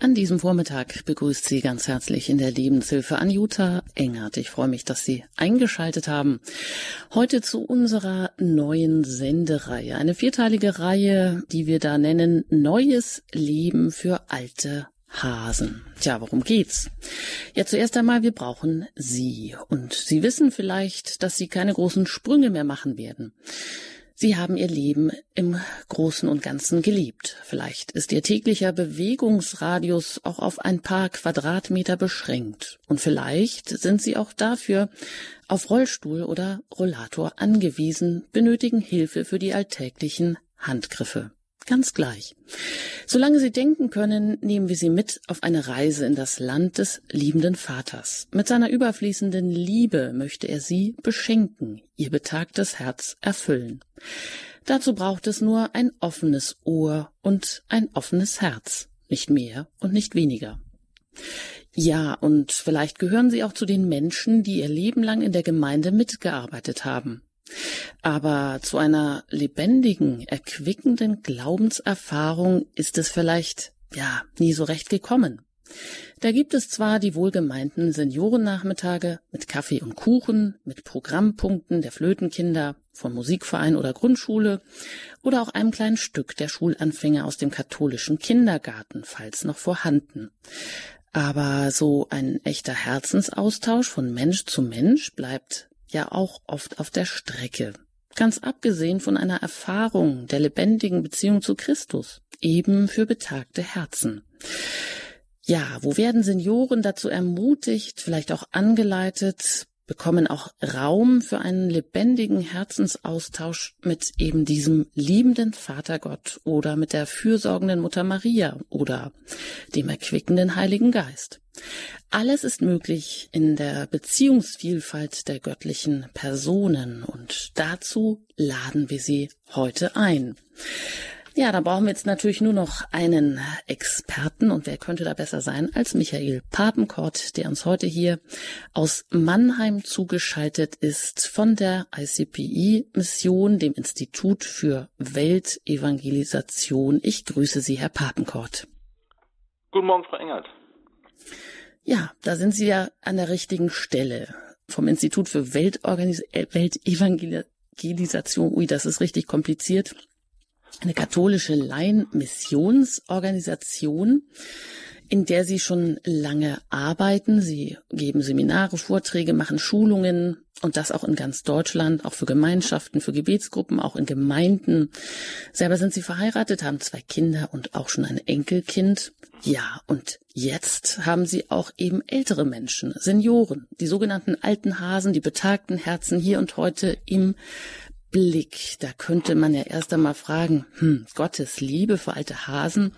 An diesem Vormittag begrüßt Sie ganz herzlich in der Lebenshilfe Anjuta Engert. Ich freue mich, dass Sie eingeschaltet haben. Heute zu unserer neuen Sendereihe. Eine vierteilige Reihe, die wir da nennen Neues Leben für alte Hasen. Tja, worum geht's? Ja, zuerst einmal, wir brauchen Sie. Und Sie wissen vielleicht, dass Sie keine großen Sprünge mehr machen werden. Sie haben Ihr Leben im Großen und Ganzen geliebt. Vielleicht ist Ihr täglicher Bewegungsradius auch auf ein paar Quadratmeter beschränkt. Und vielleicht sind Sie auch dafür auf Rollstuhl oder Rollator angewiesen, benötigen Hilfe für die alltäglichen Handgriffe. Ganz gleich. Solange Sie denken können, nehmen wir Sie mit auf eine Reise in das Land des liebenden Vaters. Mit seiner überfließenden Liebe möchte er Sie beschenken, Ihr betagtes Herz erfüllen. Dazu braucht es nur ein offenes Ohr und ein offenes Herz, nicht mehr und nicht weniger. Ja, und vielleicht gehören Sie auch zu den Menschen, die ihr Leben lang in der Gemeinde mitgearbeitet haben. Aber zu einer lebendigen, erquickenden Glaubenserfahrung ist es vielleicht, ja, nie so recht gekommen. Da gibt es zwar die wohlgemeinten Seniorennachmittage mit Kaffee und Kuchen, mit Programmpunkten der Flötenkinder, vom Musikverein oder Grundschule oder auch einem kleinen Stück der Schulanfänger aus dem katholischen Kindergarten, falls noch vorhanden. Aber so ein echter Herzensaustausch von Mensch zu Mensch bleibt ja auch oft auf der Strecke. Ganz abgesehen von einer Erfahrung der lebendigen Beziehung zu Christus, eben für betagte Herzen. Ja, wo werden Senioren dazu ermutigt, vielleicht auch angeleitet, bekommen auch Raum für einen lebendigen Herzensaustausch mit eben diesem liebenden Vatergott oder mit der fürsorgenden Mutter Maria oder dem erquickenden Heiligen Geist. Alles ist möglich in der Beziehungsvielfalt der göttlichen Personen und dazu laden wir Sie heute ein. Ja, da brauchen wir jetzt natürlich nur noch einen Experten und wer könnte da besser sein als Michael Papenkort, der uns heute hier aus Mannheim zugeschaltet ist von der ICPI-Mission, dem Institut für Weltevangelisation. Ich grüße Sie, Herr Papenkort. Guten Morgen, Frau Engert. Ja, da sind Sie ja an der richtigen Stelle vom Institut für Weltorganis Weltevangelisation. Ui, das ist richtig kompliziert eine katholische Laienmissionsorganisation, in der sie schon lange arbeiten. Sie geben Seminare, Vorträge, machen Schulungen und das auch in ganz Deutschland, auch für Gemeinschaften, für Gebetsgruppen, auch in Gemeinden. Selber sind sie verheiratet, haben zwei Kinder und auch schon ein Enkelkind. Ja, und jetzt haben sie auch eben ältere Menschen, Senioren, die sogenannten alten Hasen, die betagten Herzen hier und heute im Blick. Da könnte man ja erst einmal fragen, hm, Gottes Liebe für alte Hasen.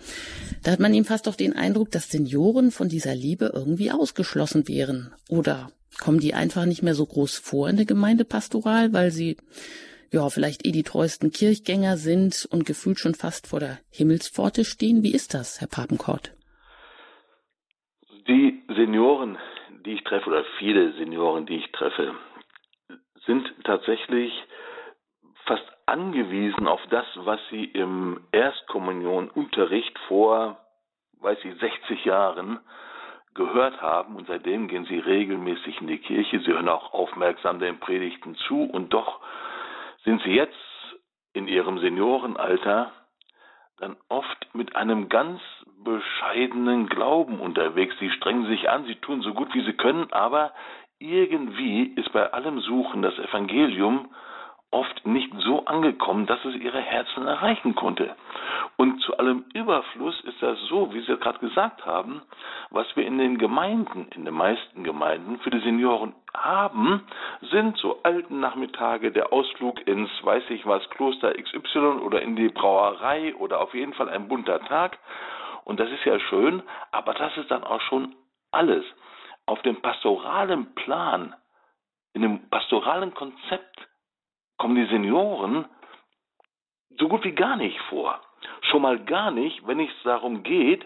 Da hat man ihm fast doch den Eindruck, dass Senioren von dieser Liebe irgendwie ausgeschlossen wären. Oder kommen die einfach nicht mehr so groß vor in der Gemeindepastoral, weil sie ja vielleicht eh die treuesten Kirchgänger sind und gefühlt schon fast vor der Himmelspforte stehen. Wie ist das, Herr Papenkort? Die Senioren, die ich treffe, oder viele Senioren, die ich treffe, sind tatsächlich fast angewiesen auf das, was sie im Erstkommunionunterricht vor, weiß ich, 60 Jahren gehört haben. Und seitdem gehen sie regelmäßig in die Kirche, sie hören auch aufmerksam den Predigten zu. Und doch sind sie jetzt in ihrem Seniorenalter dann oft mit einem ganz bescheidenen Glauben unterwegs. Sie strengen sich an, sie tun so gut wie sie können, aber irgendwie ist bei allem Suchen das Evangelium oft nicht so angekommen, dass es ihre Herzen erreichen konnte. Und zu allem Überfluss ist das so, wie Sie gerade gesagt haben, was wir in den Gemeinden, in den meisten Gemeinden für die Senioren haben, sind so alten Nachmittage, der Ausflug ins, weiß ich was, Kloster XY oder in die Brauerei oder auf jeden Fall ein bunter Tag. Und das ist ja schön, aber das ist dann auch schon alles. Auf dem pastoralen Plan, in dem pastoralen Konzept kommen die Senioren so gut wie gar nicht vor. Schon mal gar nicht, wenn es darum geht,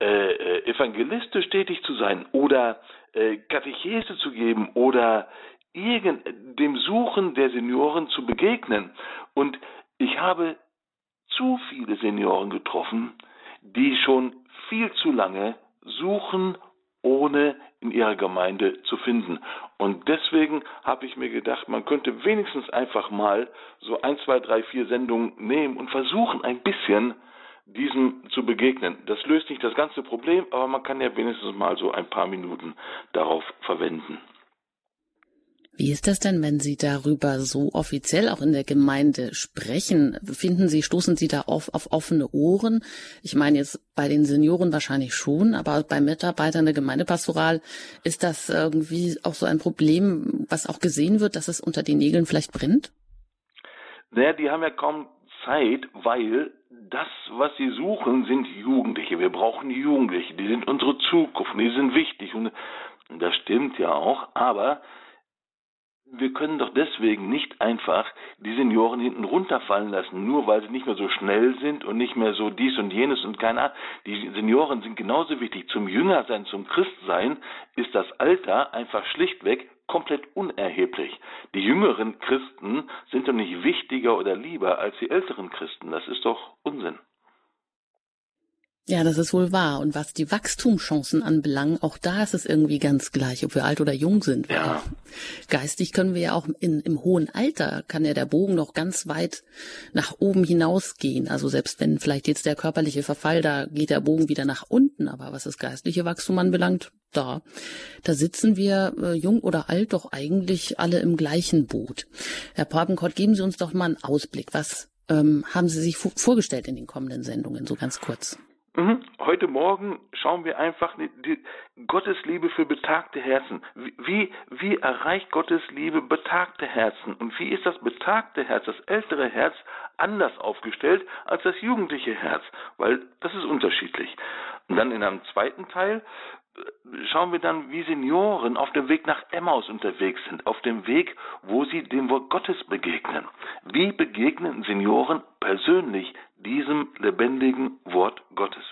äh, äh, evangelistisch tätig zu sein oder äh, Katechese zu geben oder irgend dem Suchen der Senioren zu begegnen. Und ich habe zu viele Senioren getroffen, die schon viel zu lange suchen, ohne in ihrer Gemeinde zu finden. Und deswegen habe ich mir gedacht, man könnte wenigstens einfach mal so ein, zwei, drei, vier Sendungen nehmen und versuchen, ein bisschen diesem zu begegnen. Das löst nicht das ganze Problem, aber man kann ja wenigstens mal so ein paar Minuten darauf verwenden. Wie ist das denn, wenn Sie darüber so offiziell auch in der Gemeinde sprechen? Finden Sie, stoßen Sie da auf, auf offene Ohren? Ich meine jetzt bei den Senioren wahrscheinlich schon, aber bei Mitarbeitern der Gemeindepastoral ist das irgendwie auch so ein Problem, was auch gesehen wird, dass es unter den Nägeln vielleicht brennt? Naja, die haben ja kaum Zeit, weil das, was sie suchen, sind Jugendliche. Wir brauchen Jugendliche, die sind unsere Zukunft, die sind wichtig. Und das stimmt ja auch, aber wir können doch deswegen nicht einfach die Senioren hinten runterfallen lassen, nur weil sie nicht mehr so schnell sind und nicht mehr so dies und jenes und keine Ahnung. Die Senioren sind genauso wichtig. Zum Jüngersein, zum Christsein ist das Alter einfach schlichtweg komplett unerheblich. Die jüngeren Christen sind doch nicht wichtiger oder lieber als die älteren Christen. Das ist doch Unsinn. Ja, das ist wohl wahr. Und was die Wachstumschancen anbelangt, auch da ist es irgendwie ganz gleich, ob wir alt oder jung sind. Ja. Geistig können wir ja auch in, im hohen Alter, kann ja der Bogen noch ganz weit nach oben hinausgehen. Also selbst wenn vielleicht jetzt der körperliche Verfall, da geht der Bogen wieder nach unten. Aber was das geistliche Wachstum anbelangt, da, da sitzen wir, äh, jung oder alt, doch eigentlich alle im gleichen Boot. Herr Papenkott, geben Sie uns doch mal einen Ausblick. Was ähm, haben Sie sich vorgestellt in den kommenden Sendungen, so ganz kurz? Mhm. Heute Morgen schauen wir einfach die, die Gottes Liebe für betagte Herzen. Wie, wie erreicht Gottes Liebe betagte Herzen? Und wie ist das betagte Herz, das ältere Herz, anders aufgestellt als das jugendliche Herz? Weil das ist unterschiedlich. Und dann in einem zweiten Teil schauen wir dann, wie Senioren auf dem Weg nach Emmaus unterwegs sind, auf dem Weg, wo sie dem Wort Gottes begegnen. Wie begegnen Senioren persönlich diesem lebendigen Wort Gottes?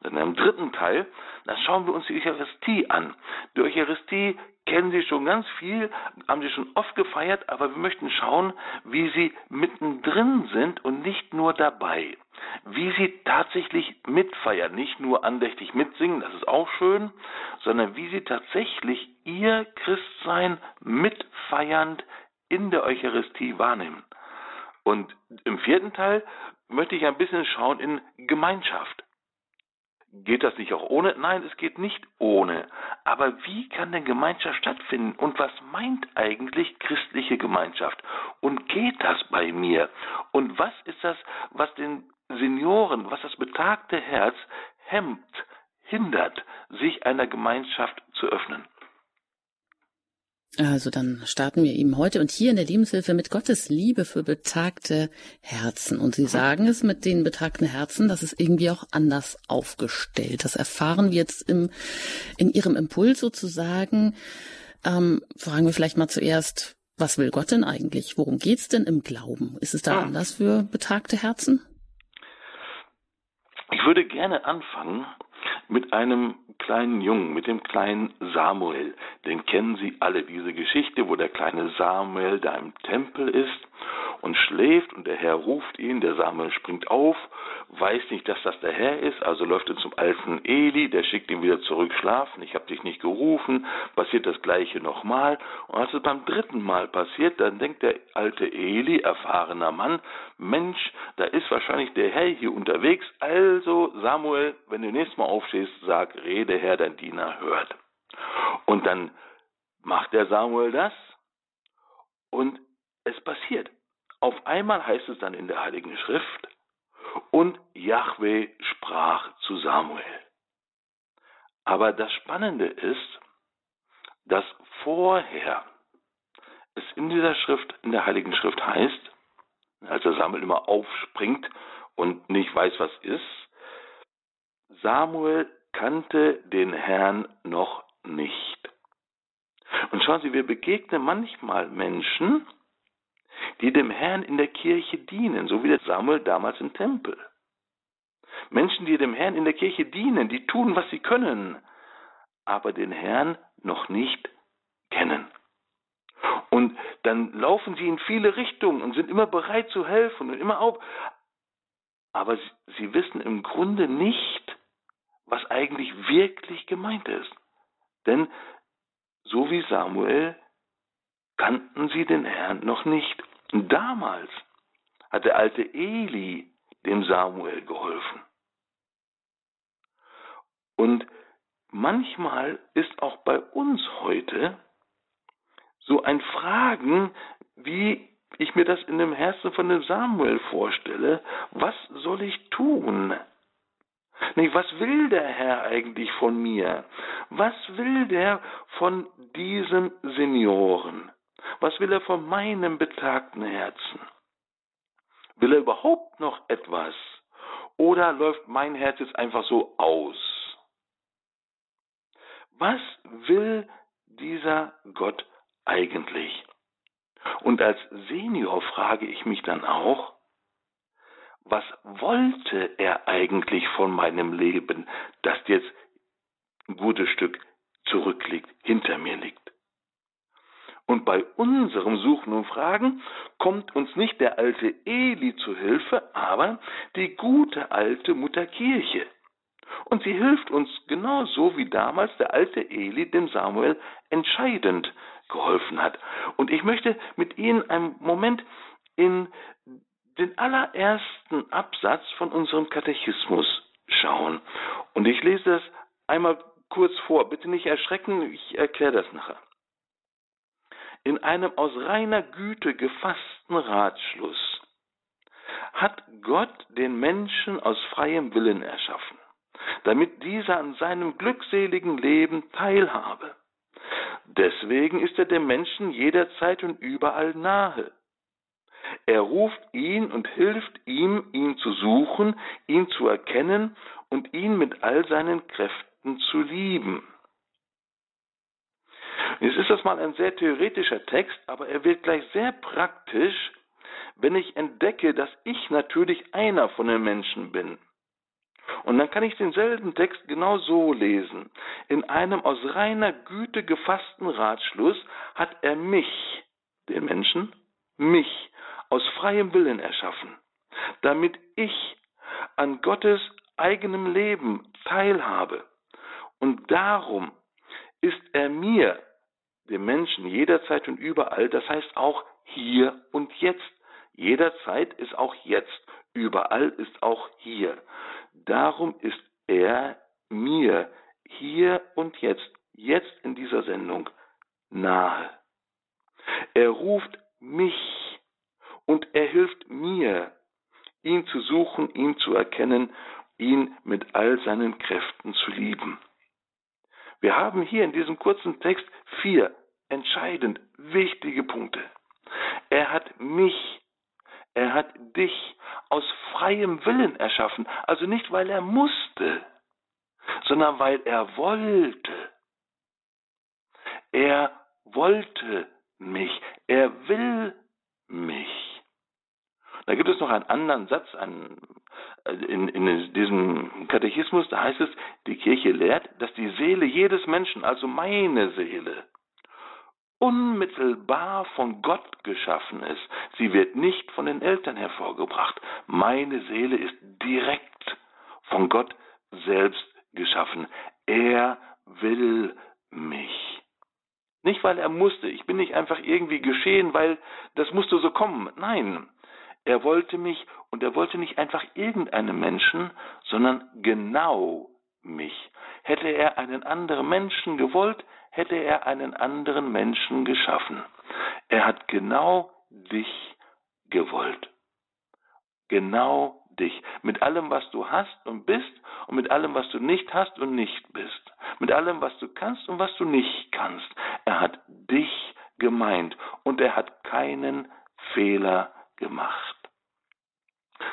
Und in einem dritten Teil, da schauen wir uns die Eucharistie an. Die Eucharistie kennen Sie schon ganz viel, haben Sie schon oft gefeiert, aber wir möchten schauen, wie Sie mittendrin sind und nicht nur dabei wie sie tatsächlich mitfeiern, nicht nur andächtig mitsingen, das ist auch schön, sondern wie sie tatsächlich ihr Christsein mitfeiernd in der Eucharistie wahrnehmen. Und im vierten Teil möchte ich ein bisschen schauen in Gemeinschaft. Geht das nicht auch ohne? Nein, es geht nicht ohne. Aber wie kann denn Gemeinschaft stattfinden? Und was meint eigentlich christliche Gemeinschaft? Und geht das bei mir? Und was ist das, was den Senioren, was das betagte Herz hemmt, hindert, sich einer Gemeinschaft zu öffnen. Also dann starten wir eben heute und hier in der Lebenshilfe mit Gottes Liebe für betagte Herzen. Und Sie sagen es mit den betagten Herzen, das ist irgendwie auch anders aufgestellt. Das erfahren wir jetzt im, in Ihrem Impuls sozusagen. Ähm, fragen wir vielleicht mal zuerst, was will Gott denn eigentlich? Worum geht's denn im Glauben? Ist es da hm. anders für betagte Herzen? Ich würde gerne anfangen mit einem kleinen Jungen, mit dem kleinen Samuel. Den kennen Sie alle, diese Geschichte, wo der kleine Samuel da im Tempel ist und schläft und der Herr ruft ihn, der Samuel springt auf, weiß nicht, dass das der Herr ist, also läuft er zum alten Eli, der schickt ihn wieder zurück schlafen, ich habe dich nicht gerufen, passiert das gleiche nochmal und als es beim dritten Mal passiert, dann denkt der alte Eli, erfahrener Mann, Mensch, da ist wahrscheinlich der Herr hier unterwegs, also Samuel, wenn du nächstes Mal aufstehst, sag, rede Herr, dein Diener hört. Und dann macht der Samuel das und es passiert. Auf einmal heißt es dann in der Heiligen Schrift, und Yahweh sprach zu Samuel. Aber das Spannende ist, dass vorher es in dieser Schrift, in der Heiligen Schrift heißt, als der Samuel immer aufspringt und nicht weiß, was ist, Samuel kannte den Herrn noch nicht. Und schauen Sie, wir begegnen manchmal Menschen, die dem Herrn in der Kirche dienen, so wie der Samuel damals im Tempel. Menschen, die dem Herrn in der Kirche dienen, die tun, was sie können, aber den Herrn noch nicht kennen. Und dann laufen sie in viele Richtungen und sind immer bereit zu helfen und immer auf. Aber sie, sie wissen im Grunde nicht, was eigentlich wirklich gemeint ist. Denn so wie Samuel kannten sie den Herrn noch nicht. Damals hat der alte Eli dem Samuel geholfen. Und manchmal ist auch bei uns heute so ein Fragen, wie ich mir das in dem Herzen von dem Samuel vorstelle, was soll ich tun? Nee, was will der Herr eigentlich von mir? Was will der von diesem Senioren? Was will er von meinem betagten Herzen? Will er überhaupt noch etwas? Oder läuft mein Herz jetzt einfach so aus? Was will dieser Gott eigentlich? Und als Senior frage ich mich dann auch, was wollte er eigentlich von meinem Leben, das jetzt ein gutes Stück zurückliegt, hinter mir liegt? Und bei unserem Suchen und Fragen kommt uns nicht der alte Eli zu Hilfe, aber die gute alte Mutter Kirche. Und sie hilft uns genauso wie damals der alte Eli dem Samuel entscheidend geholfen hat. Und ich möchte mit Ihnen einen Moment in den allerersten Absatz von unserem Katechismus schauen. Und ich lese das einmal kurz vor. Bitte nicht erschrecken, ich erkläre das nachher. In einem aus reiner Güte gefassten Ratschluss hat Gott den Menschen aus freiem Willen erschaffen, damit dieser an seinem glückseligen Leben teilhabe. Deswegen ist er dem Menschen jederzeit und überall nahe. Er ruft ihn und hilft ihm, ihn zu suchen, ihn zu erkennen und ihn mit all seinen Kräften zu lieben. Jetzt ist das mal ein sehr theoretischer Text, aber er wird gleich sehr praktisch, wenn ich entdecke, dass ich natürlich einer von den Menschen bin. Und dann kann ich denselben Text genau so lesen. In einem aus reiner Güte gefassten Ratschluss hat er mich, den Menschen, mich, aus freiem Willen erschaffen, damit ich an Gottes eigenem Leben teilhabe. Und darum ist er mir, dem Menschen, jederzeit und überall, das heißt auch hier und jetzt. Jederzeit ist auch jetzt, überall ist auch hier. Darum ist er mir hier und jetzt, jetzt in dieser Sendung nahe. Er ruft mich und er hilft mir, ihn zu suchen, ihn zu erkennen, ihn mit all seinen Kräften zu lieben. Wir haben hier in diesem kurzen Text vier entscheidend wichtige Punkte. Er hat mich er hat dich aus freiem Willen erschaffen, also nicht weil er musste, sondern weil er wollte. Er wollte mich, er will mich. Da gibt es noch einen anderen Satz einen, in, in diesem Katechismus, da heißt es, die Kirche lehrt, dass die Seele jedes Menschen, also meine Seele, unmittelbar von Gott geschaffen ist. Sie wird nicht von den Eltern hervorgebracht. Meine Seele ist direkt von Gott selbst geschaffen. Er will mich. Nicht, weil er musste. Ich bin nicht einfach irgendwie geschehen, weil das musste so kommen. Nein, er wollte mich und er wollte nicht einfach irgendeinen Menschen, sondern genau mich. Hätte er einen anderen Menschen gewollt, hätte er einen anderen Menschen geschaffen. Er hat genau dich gewollt. Genau dich. Mit allem, was du hast und bist und mit allem, was du nicht hast und nicht bist. Mit allem, was du kannst und was du nicht kannst. Er hat dich gemeint und er hat keinen Fehler gemacht.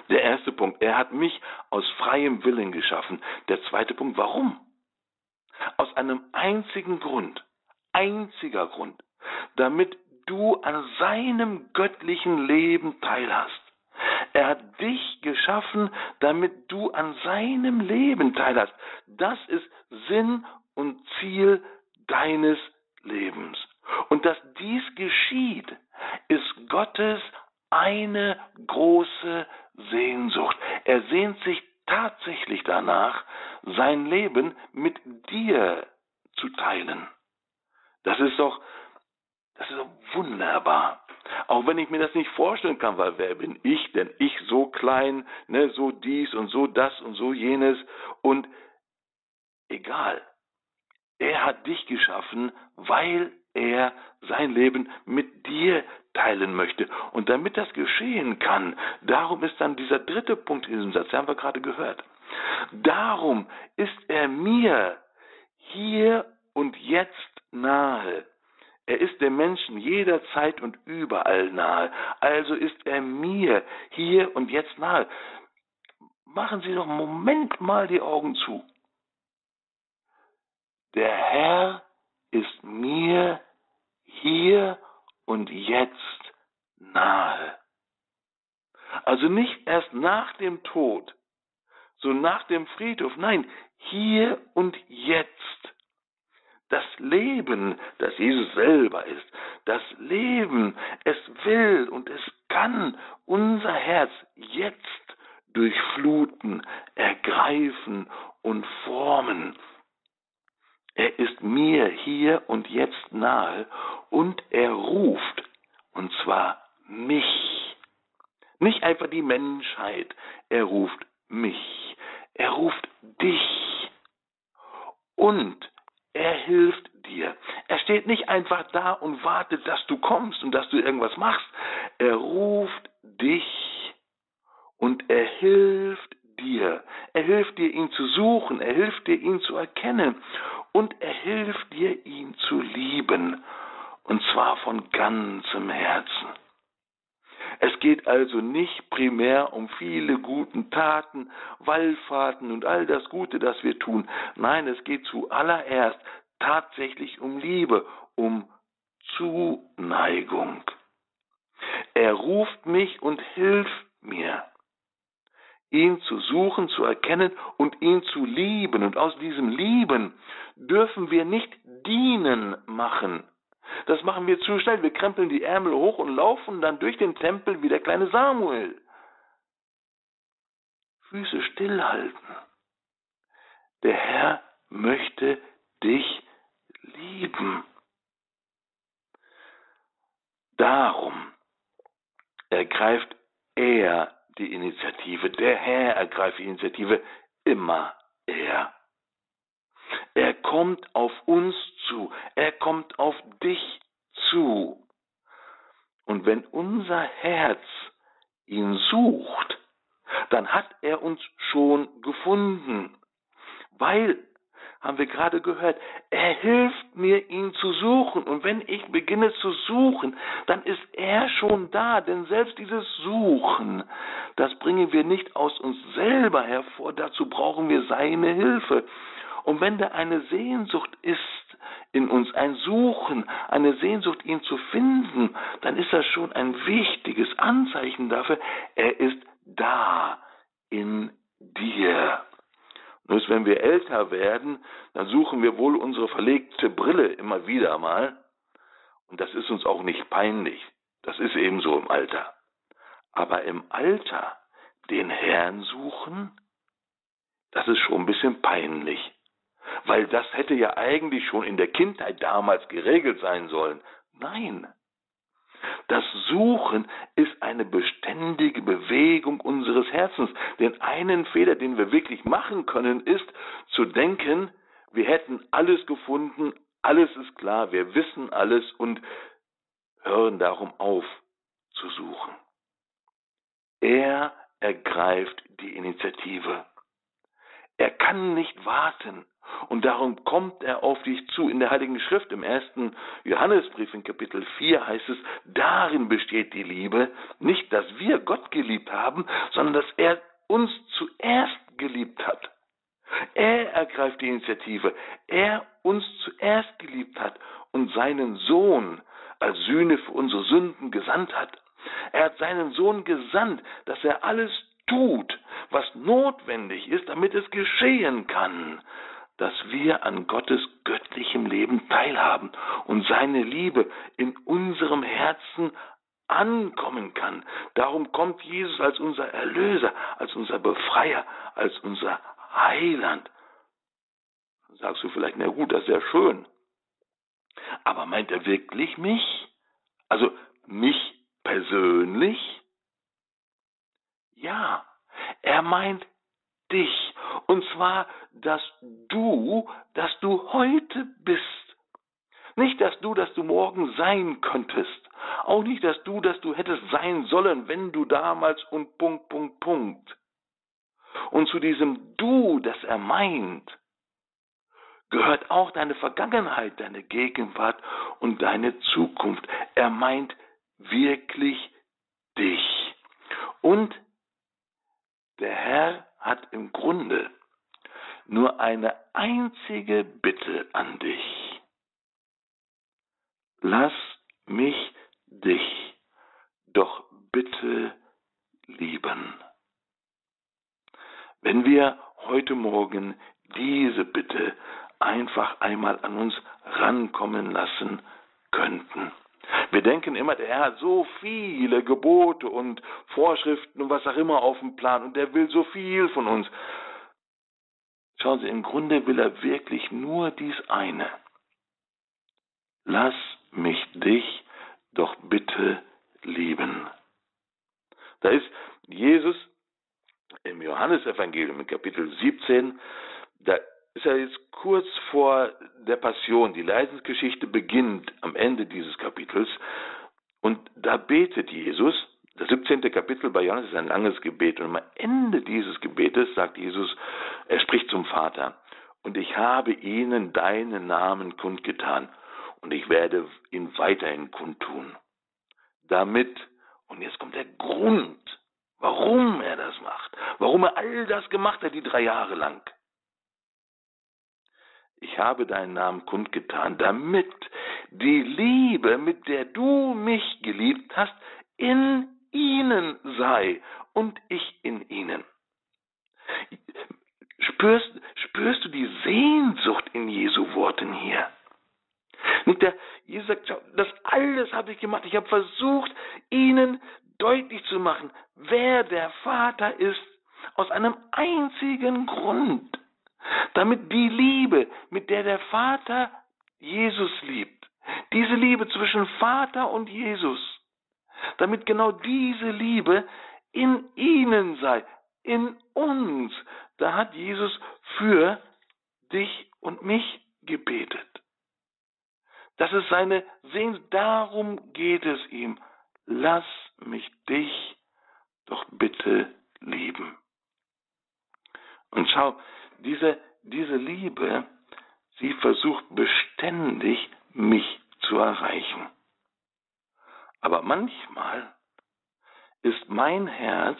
Der erste Punkt, er hat mich aus freiem Willen geschaffen. Der zweite Punkt, warum? Aus einem einzigen Grund, einziger Grund, damit du an seinem göttlichen Leben teilhast. Er hat dich geschaffen, damit du an seinem Leben teilhast. Das ist Sinn und Ziel deines Lebens. Und dass dies geschieht, ist Gottes eine große Sehnsucht. Er sehnt sich tatsächlich danach, sein Leben mit dir zu teilen. Das ist doch, das ist doch wunderbar. Auch wenn ich mir das nicht vorstellen kann, weil wer bin ich denn? Ich so klein, ne, so dies und so das und so jenes und egal. Er hat dich geschaffen, weil er sein Leben mit dir teilen möchte. Und damit das geschehen kann, darum ist dann dieser dritte Punkt in diesem Satz, den haben wir gerade gehört. Darum ist er mir hier und jetzt nahe. Er ist dem Menschen jederzeit und überall nahe. Also ist er mir hier und jetzt nahe. Machen Sie doch einen Moment mal die Augen zu. Der Herr ist mir hier und jetzt nahe. Also nicht erst nach dem Tod, so nach dem Friedhof, nein, hier und jetzt das Leben, das Jesus selber ist, das Leben, es will und es kann unser Herz jetzt durchfluten, ergreifen und formen. Er ist mir hier und jetzt nahe und er ruft, und zwar mich. Nicht einfach die Menschheit, er ruft mich, er ruft dich. Und er hilft dir. Er steht nicht einfach da und wartet, dass du kommst und dass du irgendwas machst. Er ruft dich und er hilft dir. Er hilft dir, ihn zu suchen. Er hilft dir, ihn zu erkennen. Und er hilft dir, ihn zu lieben. Und zwar von ganzem Herzen. Es geht also nicht primär um viele guten Taten, Wallfahrten und all das Gute, das wir tun. Nein, es geht zuallererst tatsächlich um Liebe, um Zuneigung. Er ruft mich und hilft mir, ihn zu suchen, zu erkennen und ihn zu lieben. Und aus diesem Lieben dürfen wir nicht dienen machen, das machen wir zu schnell. Wir krempeln die Ärmel hoch und laufen dann durch den Tempel wie der kleine Samuel. Füße stillhalten. Der Herr möchte dich lieben. Darum ergreift er die Initiative. Der Herr ergreift die Initiative. Immer er. Er kommt auf uns zu. Er kommt auf dich zu. Und wenn unser Herz ihn sucht, dann hat er uns schon gefunden. Weil, haben wir gerade gehört, er hilft mir, ihn zu suchen. Und wenn ich beginne zu suchen, dann ist er schon da. Denn selbst dieses Suchen, das bringen wir nicht aus uns selber hervor. Dazu brauchen wir seine Hilfe. Und wenn da eine Sehnsucht ist in uns, ein Suchen, eine Sehnsucht, ihn zu finden, dann ist das schon ein wichtiges Anzeichen dafür, er ist da in dir. Nur wenn wir älter werden, dann suchen wir wohl unsere verlegte Brille immer wieder mal. Und das ist uns auch nicht peinlich. Das ist eben so im Alter. Aber im Alter den Herrn suchen, das ist schon ein bisschen peinlich weil das hätte ja eigentlich schon in der Kindheit damals geregelt sein sollen. Nein. Das Suchen ist eine beständige Bewegung unseres Herzens. Den einen Fehler, den wir wirklich machen können, ist zu denken, wir hätten alles gefunden, alles ist klar, wir wissen alles und hören darum auf zu suchen. Er ergreift die Initiative. Er kann nicht warten. Und darum kommt er auf dich zu. In der Heiligen Schrift, im ersten Johannesbrief in Kapitel 4 heißt es, darin besteht die Liebe, nicht, dass wir Gott geliebt haben, sondern dass er uns zuerst geliebt hat. Er ergreift die Initiative. Er uns zuerst geliebt hat und seinen Sohn als Sühne für unsere Sünden gesandt hat. Er hat seinen Sohn gesandt, dass er alles tut, was notwendig ist, damit es geschehen kann, dass wir an Gottes göttlichem Leben teilhaben und seine Liebe in unserem Herzen ankommen kann. Darum kommt Jesus als unser Erlöser, als unser Befreier, als unser Heiland. Sagst du vielleicht, na gut, das ist ja schön. Aber meint er wirklich mich? Also mich persönlich? Ja, er meint dich. Und zwar, dass du, dass du heute bist. Nicht, dass du, dass du morgen sein könntest. Auch nicht, dass du, dass du hättest sein sollen, wenn du damals und Punkt, Punkt, Punkt. Und zu diesem Du, das er meint, gehört auch deine Vergangenheit, deine Gegenwart und deine Zukunft. Er meint wirklich dich. Und der Herr hat im Grunde nur eine einzige Bitte an dich. Lass mich dich doch bitte lieben. Wenn wir heute Morgen diese Bitte einfach einmal an uns rankommen lassen könnten. Wir denken immer, der Herr hat so viele Gebote und Vorschriften und was auch immer auf dem Plan und der will so viel von uns. Schauen Sie, im Grunde will er wirklich nur dies eine. Lass mich dich doch bitte lieben. Da ist Jesus im Johannesevangelium Kapitel 17, da ist er jetzt kurz vor der Passion. Die Leidensgeschichte beginnt am Ende dieses Kapitels. Und da betet Jesus, das 17. Kapitel bei Johannes ist ein langes Gebet. Und am Ende dieses Gebetes sagt Jesus, er spricht zum Vater. Und ich habe ihnen deinen Namen kundgetan. Und ich werde ihn weiterhin kundtun. Damit, und jetzt kommt der Grund, warum er das macht. Warum er all das gemacht hat, die drei Jahre lang ich habe deinen Namen kundgetan, damit die Liebe, mit der du mich geliebt hast, in ihnen sei und ich in ihnen. Spürst, spürst du die Sehnsucht in Jesu Worten hier? Nicht der, Jesus sagt, das alles habe ich gemacht. Ich habe versucht, ihnen deutlich zu machen, wer der Vater ist, aus einem einzigen Grund damit die Liebe, mit der der Vater Jesus liebt, diese Liebe zwischen Vater und Jesus, damit genau diese Liebe in ihnen sei, in uns, da hat Jesus für dich und mich gebetet. Das ist seine Sehnsucht, darum geht es ihm. Lass mich dich doch bitte lieben. Und schau, diese, diese Liebe, sie versucht beständig, mich zu erreichen. Aber manchmal ist mein Herz,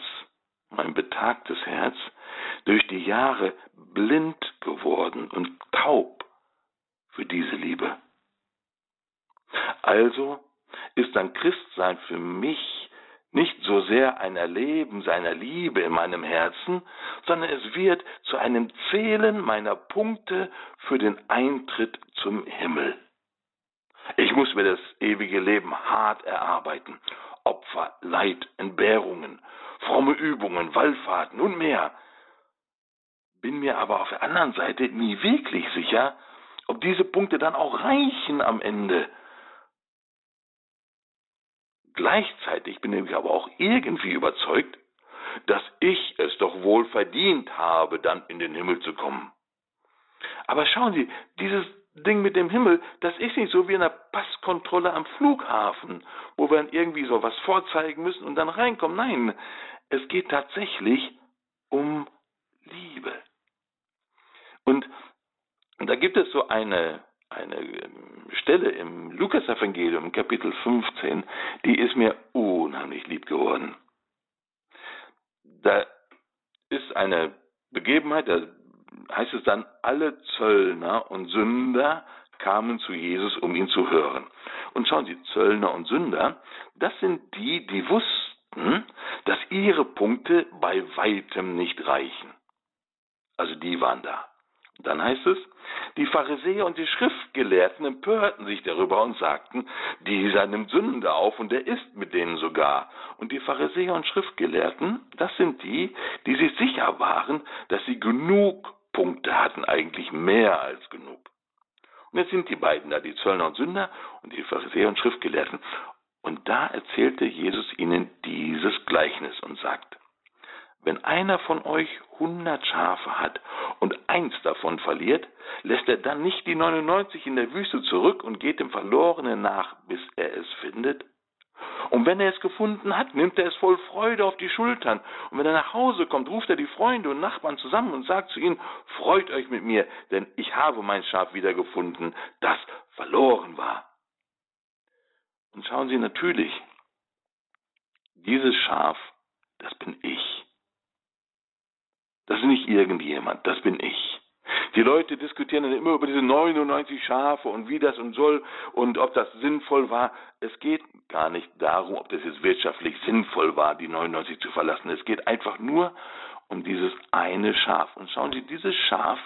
mein betagtes Herz, durch die Jahre blind geworden und taub für diese Liebe. Also ist ein Christsein für mich nicht so sehr ein Erleben seiner Liebe in meinem Herzen, sondern es wird zu einem Zählen meiner Punkte für den Eintritt zum Himmel. Ich muss mir das ewige Leben hart erarbeiten. Opfer, Leid, Entbehrungen, fromme Übungen, Wallfahrten und mehr. Bin mir aber auf der anderen Seite nie wirklich sicher, ob diese Punkte dann auch reichen am Ende Gleichzeitig bin ich aber auch irgendwie überzeugt, dass ich es doch wohl verdient habe, dann in den Himmel zu kommen. Aber schauen Sie, dieses Ding mit dem Himmel, das ist nicht so wie in einer Passkontrolle am Flughafen, wo wir dann irgendwie so was vorzeigen müssen und dann reinkommen. Nein, es geht tatsächlich um Liebe. Und da gibt es so eine eine ähm, Stelle im Lukas-Evangelium, Kapitel 15, die ist mir unheimlich lieb geworden. Da ist eine Begebenheit, da heißt es dann, alle Zöllner und Sünder kamen zu Jesus, um ihn zu hören. Und schauen Sie, Zöllner und Sünder, das sind die, die wussten, dass ihre Punkte bei weitem nicht reichen. Also die waren da. Dann heißt es, die Pharisäer und die Schriftgelehrten empörten sich darüber und sagten, dieser nimmt Sünder auf und er isst mit denen sogar. Und die Pharisäer und Schriftgelehrten, das sind die, die sich sicher waren, dass sie genug Punkte hatten, eigentlich mehr als genug. Und jetzt sind die beiden da, die Zöllner und Sünder und die Pharisäer und Schriftgelehrten. Und da erzählte Jesus ihnen dieses Gleichnis und sagt, wenn einer von euch hundert Schafe hat und eins davon verliert, lässt er dann nicht die 99 in der Wüste zurück und geht dem Verlorenen nach, bis er es findet? Und wenn er es gefunden hat, nimmt er es voll Freude auf die Schultern. Und wenn er nach Hause kommt, ruft er die Freunde und Nachbarn zusammen und sagt zu ihnen, freut euch mit mir, denn ich habe mein Schaf wiedergefunden, das verloren war. Und schauen Sie natürlich, dieses Schaf, das bin ich. Das ist nicht irgendjemand, das bin ich. Die Leute diskutieren dann immer über diese 99 Schafe und wie das und soll und ob das sinnvoll war. Es geht gar nicht darum, ob das jetzt wirtschaftlich sinnvoll war, die 99 zu verlassen. Es geht einfach nur um dieses eine Schaf. Und schauen Sie, dieses Schaf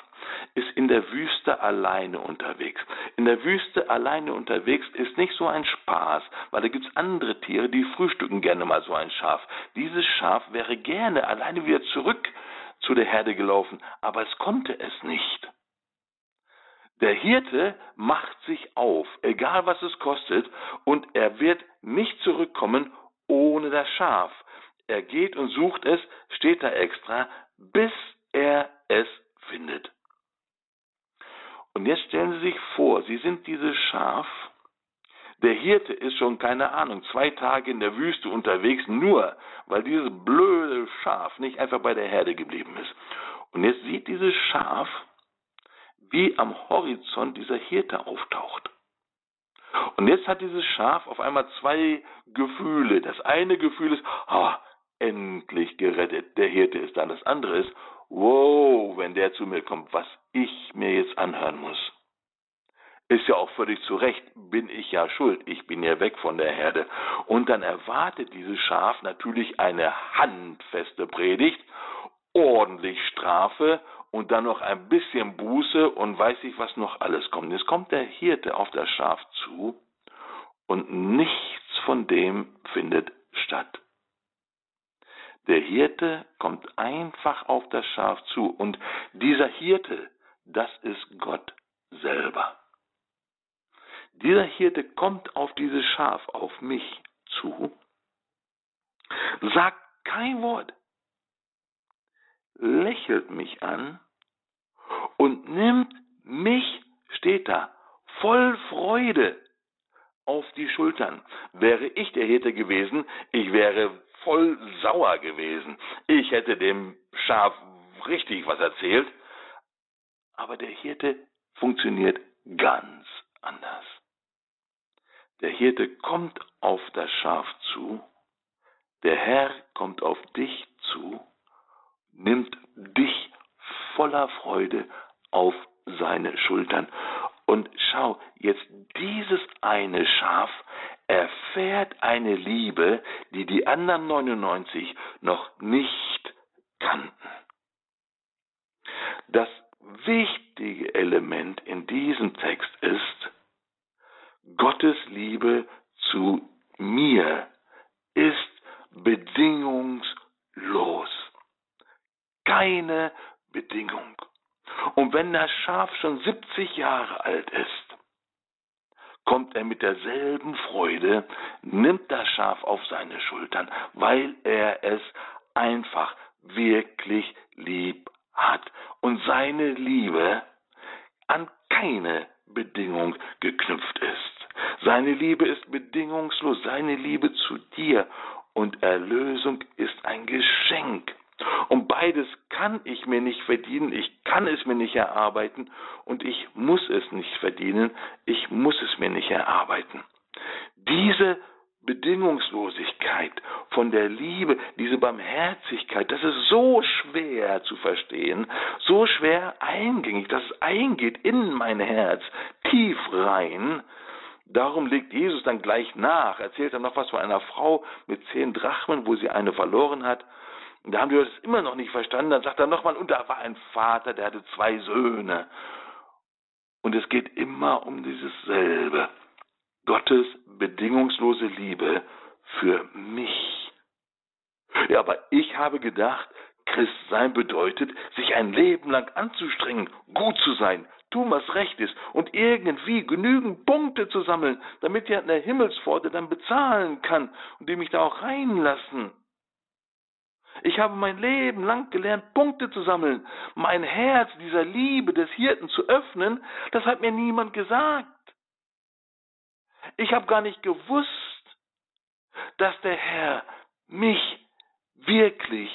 ist in der Wüste alleine unterwegs. In der Wüste alleine unterwegs ist nicht so ein Spaß, weil da gibt es andere Tiere, die frühstücken gerne mal so ein Schaf. Dieses Schaf wäre gerne alleine wieder zurück zu der Herde gelaufen, aber es konnte es nicht. Der Hirte macht sich auf, egal was es kostet, und er wird nicht zurückkommen ohne das Schaf. Er geht und sucht es, steht da extra, bis er es findet. Und jetzt stellen Sie sich vor, Sie sind dieses Schaf. Der Hirte ist schon, keine Ahnung, zwei Tage in der Wüste unterwegs, nur weil dieses blöde Schaf nicht einfach bei der Herde geblieben ist. Und jetzt sieht dieses Schaf, wie am Horizont dieser Hirte auftaucht. Und jetzt hat dieses Schaf auf einmal zwei Gefühle. Das eine Gefühl ist, ah, endlich gerettet, der Hirte ist da. Das andere ist, wow, wenn der zu mir kommt, was ich mir jetzt anhören muss. Ist ja auch völlig zu Recht, bin ich ja schuld, ich bin ja weg von der Herde. Und dann erwartet dieses Schaf natürlich eine handfeste Predigt, ordentlich Strafe und dann noch ein bisschen Buße und weiß ich, was noch alles kommt. Jetzt kommt der Hirte auf das Schaf zu und nichts von dem findet statt. Der Hirte kommt einfach auf das Schaf zu und dieser Hirte, das ist Gott selber. Dieser Hirte kommt auf dieses Schaf, auf mich zu, sagt kein Wort, lächelt mich an und nimmt mich, steht da, voll Freude auf die Schultern. Wäre ich der Hirte gewesen, ich wäre voll sauer gewesen. Ich hätte dem Schaf richtig was erzählt. Aber der Hirte funktioniert ganz anders. Der Hirte kommt auf das Schaf zu, der Herr kommt auf dich zu, nimmt dich voller Freude auf seine Schultern. Und schau, jetzt dieses eine Schaf erfährt eine Liebe, die die anderen 99 noch nicht kannten. Das wichtige Element in diesem Text ist, Gottes Liebe zu mir ist bedingungslos. Keine Bedingung. Und wenn das Schaf schon 70 Jahre alt ist, kommt er mit derselben Freude, nimmt das Schaf auf seine Schultern, weil er es einfach wirklich lieb hat und seine Liebe an keine Bedingung geknüpft ist. Seine Liebe ist bedingungslos, seine Liebe zu dir und Erlösung ist ein Geschenk. Und beides kann ich mir nicht verdienen, ich kann es mir nicht erarbeiten und ich muss es nicht verdienen, ich muss es mir nicht erarbeiten. Diese Bedingungslosigkeit von der Liebe, diese Barmherzigkeit, das ist so schwer zu verstehen, so schwer eingängig, dass es eingeht in mein Herz, tief rein. Darum legt Jesus dann gleich nach, erzählt dann noch was von einer Frau mit zehn Drachmen, wo sie eine verloren hat Und da haben die das immer noch nicht verstanden. Dann sagt er nochmal, und da war ein Vater, der hatte zwei Söhne. Und es geht immer um dieses selbe. Gottes bedingungslose Liebe für mich. Ja, aber ich habe gedacht, Christ sein bedeutet, sich ein Leben lang anzustrengen, gut zu sein, tun, was recht ist und irgendwie genügend Punkte zu sammeln, damit er an der Himmelspforte dann bezahlen kann und die mich da auch reinlassen. Ich habe mein Leben lang gelernt, Punkte zu sammeln, mein Herz dieser Liebe des Hirten zu öffnen, das hat mir niemand gesagt. Ich habe gar nicht gewusst, dass der Herr mich wirklich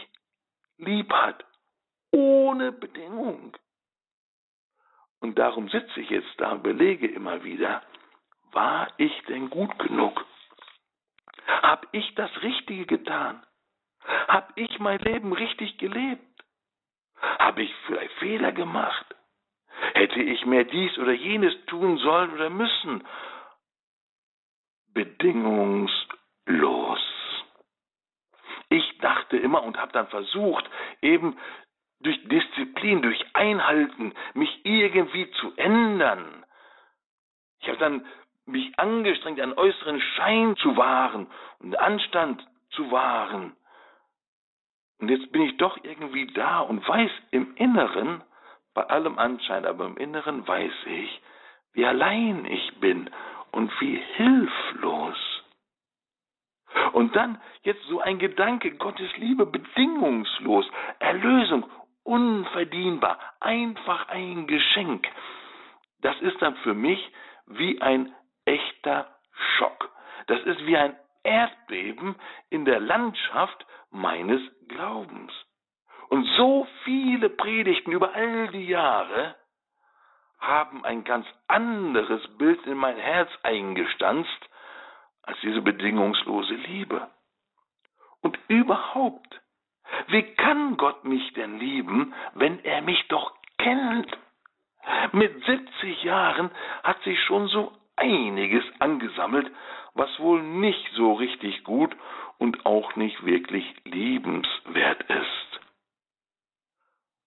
lieb hat, ohne Bedingung. Und darum sitze ich jetzt da und belege immer wieder, war ich denn gut genug? Hab ich das Richtige getan? Hab ich mein Leben richtig gelebt? Habe ich vielleicht Fehler gemacht? Hätte ich mehr dies oder jenes tun sollen oder müssen? Bedingungslos. Ich dachte immer und habe dann versucht, eben durch Disziplin, durch Einhalten, mich irgendwie zu ändern. Ich habe dann mich angestrengt, einen äußeren Schein zu wahren und Anstand zu wahren. Und jetzt bin ich doch irgendwie da und weiß im Inneren, bei allem Anschein, aber im Inneren weiß ich, wie allein ich bin und wie hilflos. Und dann jetzt so ein Gedanke, Gottes Liebe bedingungslos, Erlösung unverdienbar, einfach ein Geschenk. Das ist dann für mich wie ein echter Schock. Das ist wie ein Erdbeben in der Landschaft meines Glaubens. Und so viele Predigten über all die Jahre haben ein ganz anderes Bild in mein Herz eingestanzt als diese bedingungslose Liebe. Und überhaupt, wie kann Gott mich denn lieben, wenn er mich doch kennt? Mit 70 Jahren hat sich schon so einiges angesammelt, was wohl nicht so richtig gut und auch nicht wirklich liebenswert ist.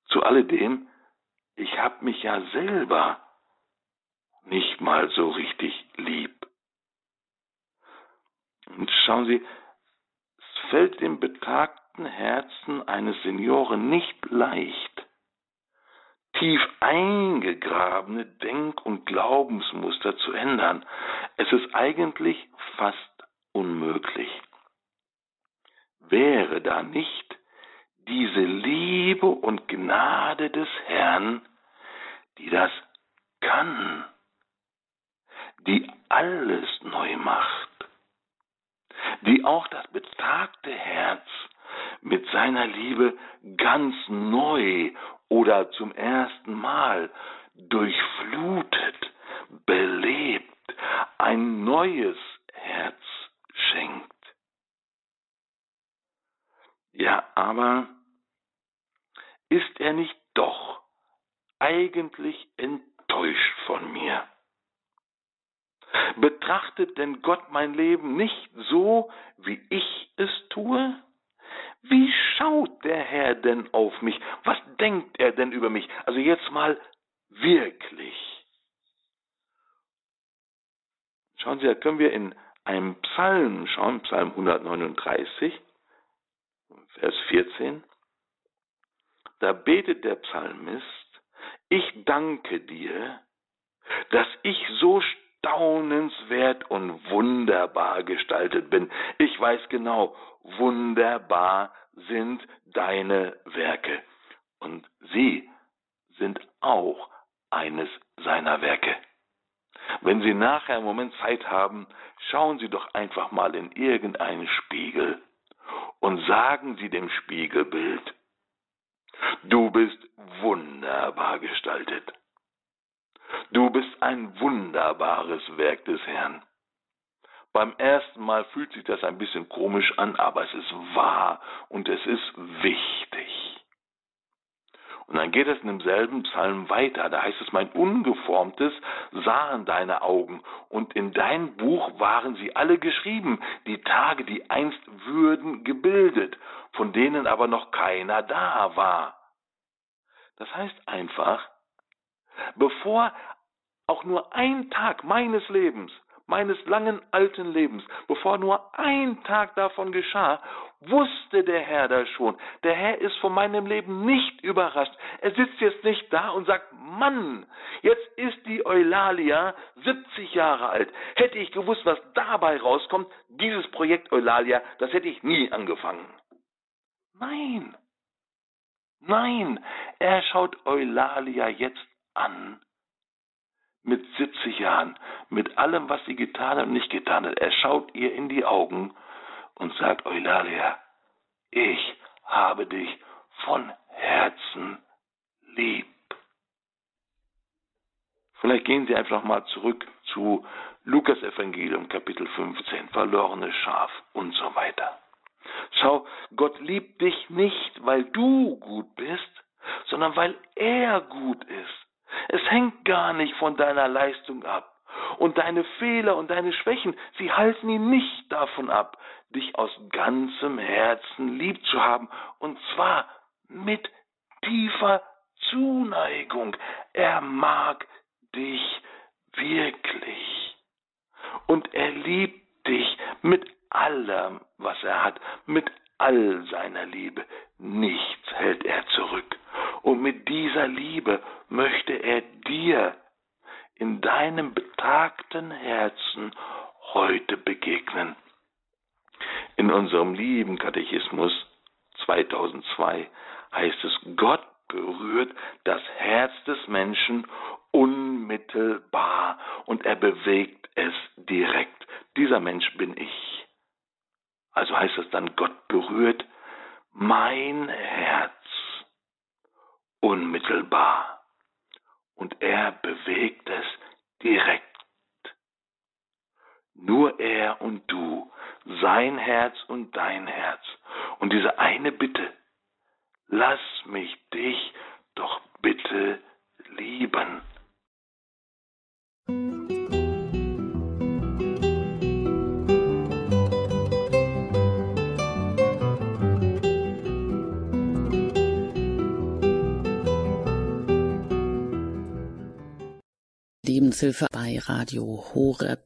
Zu alledem, ich habe mich ja selber nicht mal so richtig lieb. Und schauen Sie, es fällt dem harten Herzen eines Senioren nicht leicht, tief eingegrabene Denk- und Glaubensmuster zu ändern. Es ist eigentlich fast unmöglich. Wäre da nicht diese Liebe und Gnade des Herrn, die das kann, die alles neu macht, die auch das betagte Herz mit seiner Liebe ganz neu oder zum ersten Mal durchflutet, belebt, ein neues Herz schenkt. Ja, aber ist er nicht doch eigentlich enttäuscht von mir? Betrachtet denn Gott mein Leben nicht so, wie ich es tue? Wie schaut der Herr denn auf mich? Was denkt er denn über mich? Also jetzt mal wirklich. Schauen Sie, da können wir in einem Psalm schauen, Psalm 139, Vers 14. Da betet der Psalmist, ich danke dir, dass ich so staunenswert und wunderbar gestaltet bin. Ich weiß genau, wunderbar sind deine Werke. Und sie sind auch eines seiner Werke. Wenn Sie nachher einen Moment Zeit haben, schauen Sie doch einfach mal in irgendeinen Spiegel und sagen Sie dem Spiegelbild, du bist wunderbar gestaltet. Du bist ein wunderbares Werk des Herrn. Beim ersten Mal fühlt sich das ein bisschen komisch an, aber es ist wahr und es ist wichtig. Und dann geht es in demselben Psalm weiter. Da heißt es, mein Ungeformtes sahen deine Augen und in dein Buch waren sie alle geschrieben, die Tage, die einst würden, gebildet, von denen aber noch keiner da war. Das heißt einfach, bevor auch nur ein Tag meines Lebens meines langen alten Lebens, bevor nur ein Tag davon geschah, wusste der Herr das schon. Der Herr ist von meinem Leben nicht überrascht. Er sitzt jetzt nicht da und sagt, Mann, jetzt ist die Eulalia 70 Jahre alt. Hätte ich gewusst, was dabei rauskommt, dieses Projekt Eulalia, das hätte ich nie angefangen. Nein, nein, er schaut Eulalia jetzt an mit 70 Jahren, mit allem, was sie getan und nicht getan hat. Er schaut ihr in die Augen und sagt, Eulalia, ich habe dich von Herzen lieb. Vielleicht gehen Sie einfach mal zurück zu Lukas Evangelium Kapitel 15, verlorene Schaf und so weiter. Schau, Gott liebt dich nicht, weil du gut bist, sondern weil er gut ist. Es hängt gar nicht von deiner Leistung ab. Und deine Fehler und deine Schwächen, sie halten ihn nicht davon ab, dich aus ganzem Herzen lieb zu haben. Und zwar mit tiefer Zuneigung. Er mag dich wirklich. Und er liebt dich mit allem, was er hat, mit all seiner Liebe. Nichts hält er zurück. Und mit dieser Liebe möchte er dir in deinem betagten Herzen heute begegnen. In unserem lieben Katechismus 2002 heißt es, Gott berührt das Herz des Menschen unmittelbar und er bewegt es direkt. Dieser Mensch bin ich. Also heißt es dann, Gott berührt mein Herz unmittelbar und er bewegt es direkt. Nur er und du, sein Herz und dein Herz. Und diese eine Bitte, lass mich dich doch bitte lieben. Lebenshilfe bei Radio Horeb.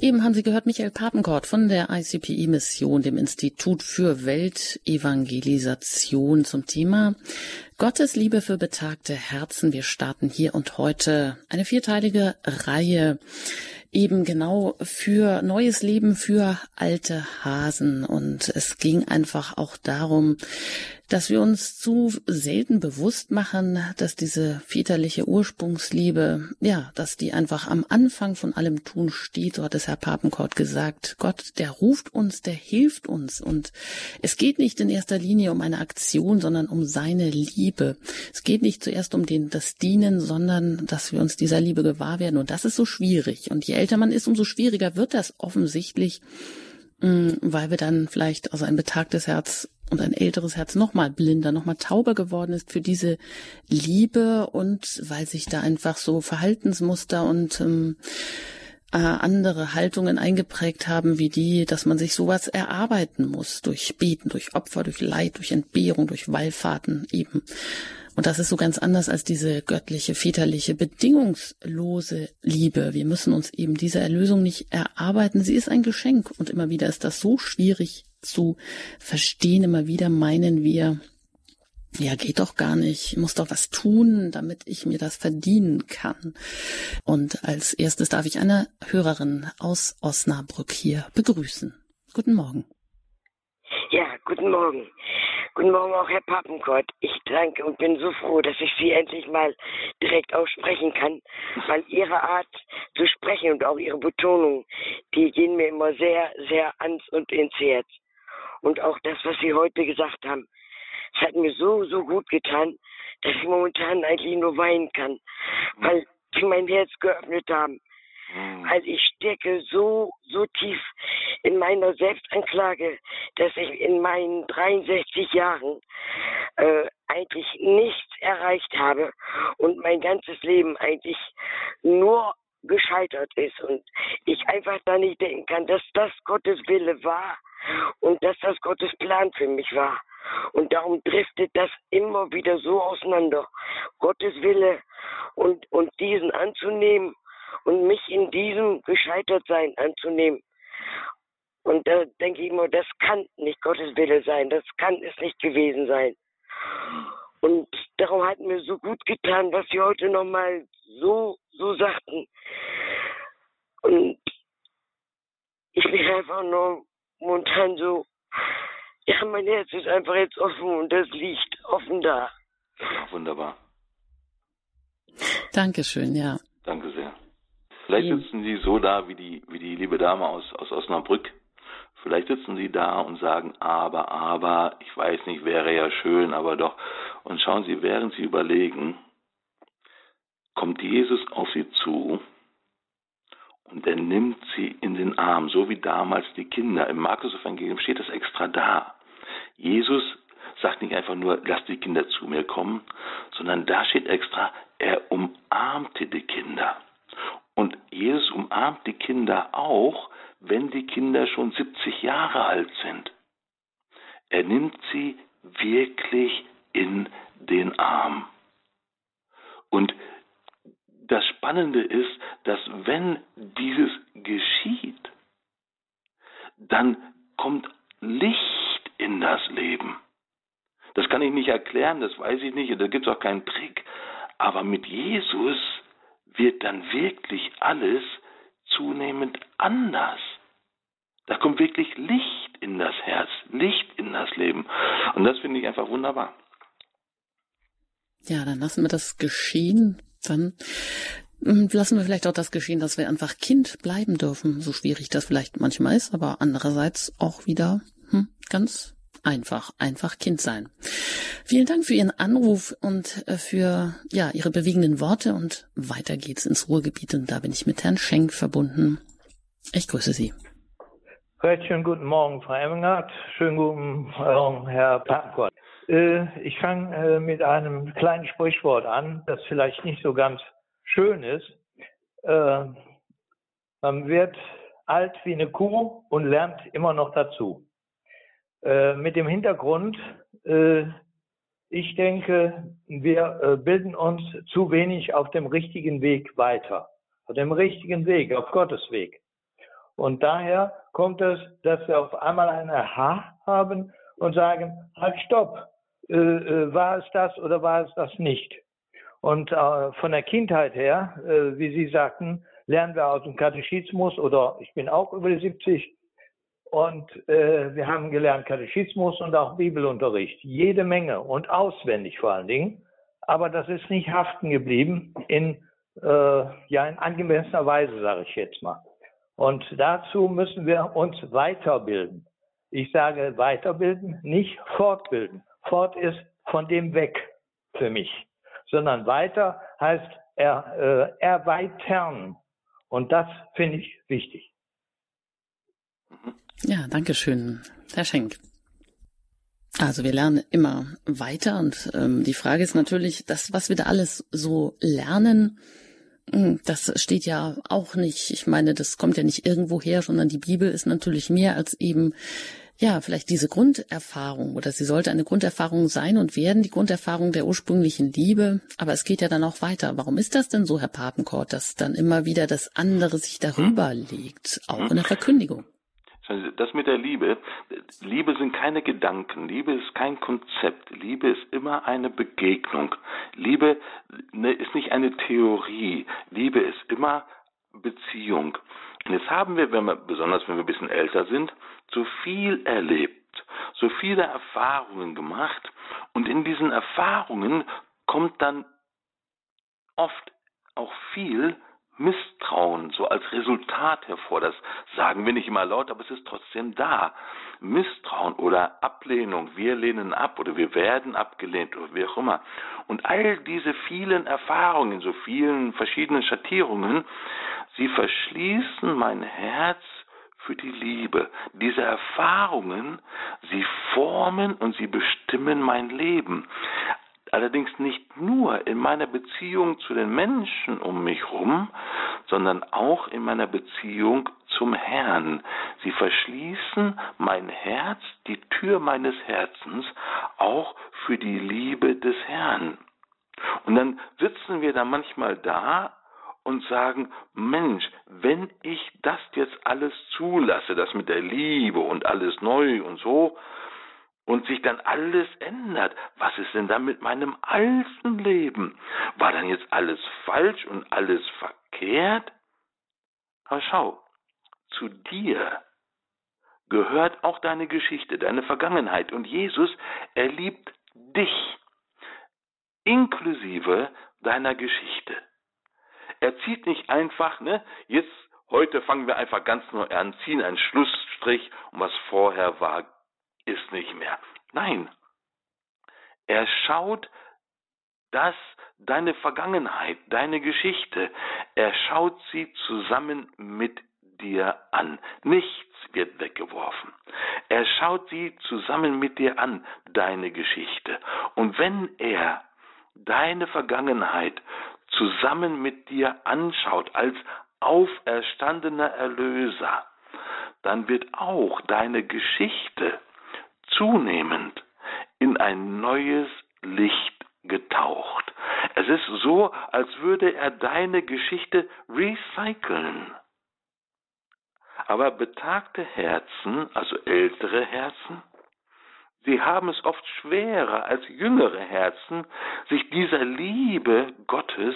Eben haben Sie gehört Michael Papenkort von der ICPI-Mission, dem Institut für Weltevangelisation zum Thema Gottes Liebe für betagte Herzen. Wir starten hier und heute eine vierteilige Reihe eben genau für neues Leben für alte Hasen. Und es ging einfach auch darum, dass wir uns zu selten bewusst machen, dass diese väterliche Ursprungsliebe, ja, dass die einfach am Anfang von allem Tun steht. So hat es Herr Papenkort gesagt. Gott, der ruft uns, der hilft uns. Und es geht nicht in erster Linie um eine Aktion, sondern um seine Liebe. Es geht nicht zuerst um den, das Dienen, sondern dass wir uns dieser Liebe gewahr werden. Und das ist so schwierig. Und je älter man ist, umso schwieriger wird das offensichtlich, mm, weil wir dann vielleicht, also ein betagtes Herz und ein älteres Herz noch mal blinder, noch mal tauber geworden ist für diese Liebe und weil sich da einfach so Verhaltensmuster und ähm, äh, andere Haltungen eingeprägt haben, wie die, dass man sich sowas erarbeiten muss durch Beten, durch Opfer, durch Leid, durch Entbehrung, durch Wallfahrten eben. Und das ist so ganz anders als diese göttliche, väterliche, bedingungslose Liebe. Wir müssen uns eben diese Erlösung nicht erarbeiten. Sie ist ein Geschenk. Und immer wieder ist das so schwierig zu verstehen. Immer wieder meinen wir, ja, geht doch gar nicht. Ich muss doch was tun, damit ich mir das verdienen kann. Und als erstes darf ich eine Hörerin aus Osnabrück hier begrüßen. Guten Morgen. Ja, guten Morgen. Guten Morgen auch, Herr Pappenkort. Ich danke und bin so froh, dass ich Sie endlich mal direkt aussprechen kann, weil Ihre Art zu sprechen und auch Ihre Betonung, die gehen mir immer sehr, sehr ans und ins Herz. Und auch das, was Sie heute gesagt haben, es hat mir so, so gut getan, dass ich momentan eigentlich nur weinen kann, weil Sie mein Herz geöffnet haben. Mhm. Weil ich stecke so, so tief in meiner Selbstanklage, dass ich in meinen 63 Jahren äh, eigentlich nichts erreicht habe und mein ganzes Leben eigentlich nur gescheitert ist und ich einfach da nicht denken kann, dass das Gottes Wille war und dass das Gottes Plan für mich war. Und darum driftet das immer wieder so auseinander. Gottes Wille und, und diesen anzunehmen und mich in diesem Gescheitertsein anzunehmen. Und da denke ich immer, das kann nicht Gottes Wille sein, das kann es nicht gewesen sein. Und darum hat mir so gut getan, was Sie heute nochmal so, so sagten. Und ich bin einfach nur momentan so, ja, mein Herz ist einfach jetzt offen und das liegt offen da. Ja, wunderbar. Dankeschön, ja. Danke sehr. Vielleicht sitzen Sie so da wie die, wie die liebe Dame aus, aus Osnabrück. Vielleicht sitzen Sie da und sagen, aber, aber, ich weiß nicht, wäre ja schön, aber doch. Und schauen Sie, während Sie überlegen, kommt Jesus auf Sie zu und er nimmt sie in den Arm, so wie damals die Kinder. Im Markus-Evangelium steht das extra da. Jesus sagt nicht einfach nur, lass die Kinder zu mir kommen, sondern da steht extra, er umarmte die Kinder. Und Jesus umarmt die Kinder auch, wenn die Kinder schon 70 Jahre alt sind. Er nimmt sie wirklich in den Arm. Und das Spannende ist, dass wenn dieses geschieht, dann kommt Licht in das Leben. Das kann ich nicht erklären, das weiß ich nicht, da gibt es auch keinen Trick. Aber mit Jesus wird dann wirklich alles zunehmend anders. Da kommt wirklich Licht in das Herz, Licht in das Leben. Und das finde ich einfach wunderbar. Ja, dann lassen wir das geschehen dann hm, lassen wir vielleicht auch das geschehen, dass wir einfach Kind bleiben dürfen, so schwierig das vielleicht manchmal ist, aber andererseits auch wieder hm, ganz einfach, einfach Kind sein. Vielen Dank für Ihren Anruf und äh, für ja Ihre bewegenden Worte und weiter geht's ins Ruhrgebiet und da bin ich mit Herrn Schenk verbunden. Ich grüße Sie. Recht schönen guten Morgen, Frau Emmengart. Schönen guten Morgen, Herr Pankott. Äh, ich fange äh, mit einem kleinen Sprichwort an, das vielleicht nicht so ganz schön ist. Man wird alt wie eine Kuh und lernt immer noch dazu. Mit dem Hintergrund, ich denke, wir bilden uns zu wenig auf dem richtigen Weg weiter. Auf dem richtigen Weg, auf Gottes Weg. Und daher kommt es, dass wir auf einmal ein Aha haben und sagen, halt stopp, äh, äh, war es das oder war es das nicht? Und äh, von der Kindheit her, äh, wie Sie sagten, lernen wir aus dem Katechismus oder ich bin auch über die 70 und äh, wir haben gelernt Katechismus und auch Bibelunterricht, jede Menge und auswendig vor allen Dingen. Aber das ist nicht haften geblieben in äh, ja in angemessener Weise, sage ich jetzt mal. Und dazu müssen wir uns weiterbilden. Ich sage weiterbilden, nicht fortbilden fort ist von dem weg für mich, sondern weiter heißt er, äh, erweitern. Und das finde ich wichtig. Ja, danke schön, Herr Schenk. Also wir lernen immer weiter und ähm, die Frage ist natürlich, das, was wir da alles so lernen, hm, das steht ja auch nicht, ich meine, das kommt ja nicht irgendwo her, sondern die Bibel ist natürlich mehr als eben ja, vielleicht diese Grunderfahrung oder sie sollte eine Grunderfahrung sein und werden, die Grunderfahrung der ursprünglichen Liebe. Aber es geht ja dann auch weiter. Warum ist das denn so, Herr Papenkort, dass dann immer wieder das andere sich darüber legt, auch in der Verkündigung? Das mit der Liebe, Liebe sind keine Gedanken, Liebe ist kein Konzept, Liebe ist immer eine Begegnung. Liebe ne, ist nicht eine Theorie, Liebe ist immer Beziehung. Und jetzt haben wir, wenn wir, besonders wenn wir ein bisschen älter sind, so viel erlebt, so viele Erfahrungen gemacht. Und in diesen Erfahrungen kommt dann oft auch viel Misstrauen so als Resultat hervor. Das sagen wir nicht immer laut, aber es ist trotzdem da. Misstrauen oder Ablehnung, wir lehnen ab oder wir werden abgelehnt oder wie auch immer. Und all diese vielen Erfahrungen, so vielen verschiedenen Schattierungen sie verschließen mein Herz für die Liebe. Diese Erfahrungen, sie formen und sie bestimmen mein Leben. Allerdings nicht nur in meiner Beziehung zu den Menschen um mich herum, sondern auch in meiner Beziehung zum Herrn. Sie verschließen mein Herz, die Tür meines Herzens, auch für die Liebe des Herrn. Und dann sitzen wir da manchmal da und sagen, Mensch, wenn ich das jetzt alles zulasse, das mit der Liebe und alles neu und so, und sich dann alles ändert, was ist denn dann mit meinem alten Leben? War dann jetzt alles falsch und alles verkehrt? Aber schau, zu dir gehört auch deine Geschichte, deine Vergangenheit. Und Jesus, er liebt dich, inklusive deiner Geschichte. Er zieht nicht einfach, ne, jetzt, heute fangen wir einfach ganz neu an, ziehen einen Schlussstrich und was vorher war, ist nicht mehr. Nein, er schaut das, deine Vergangenheit, deine Geschichte, er schaut sie zusammen mit dir an. Nichts wird weggeworfen. Er schaut sie zusammen mit dir an, deine Geschichte. Und wenn er deine Vergangenheit zusammen mit dir anschaut als auferstandener Erlöser, dann wird auch deine Geschichte zunehmend in ein neues Licht getaucht. Es ist so, als würde er deine Geschichte recyceln. Aber betagte Herzen, also ältere Herzen, sie haben es oft schwerer als jüngere Herzen, sich dieser Liebe Gottes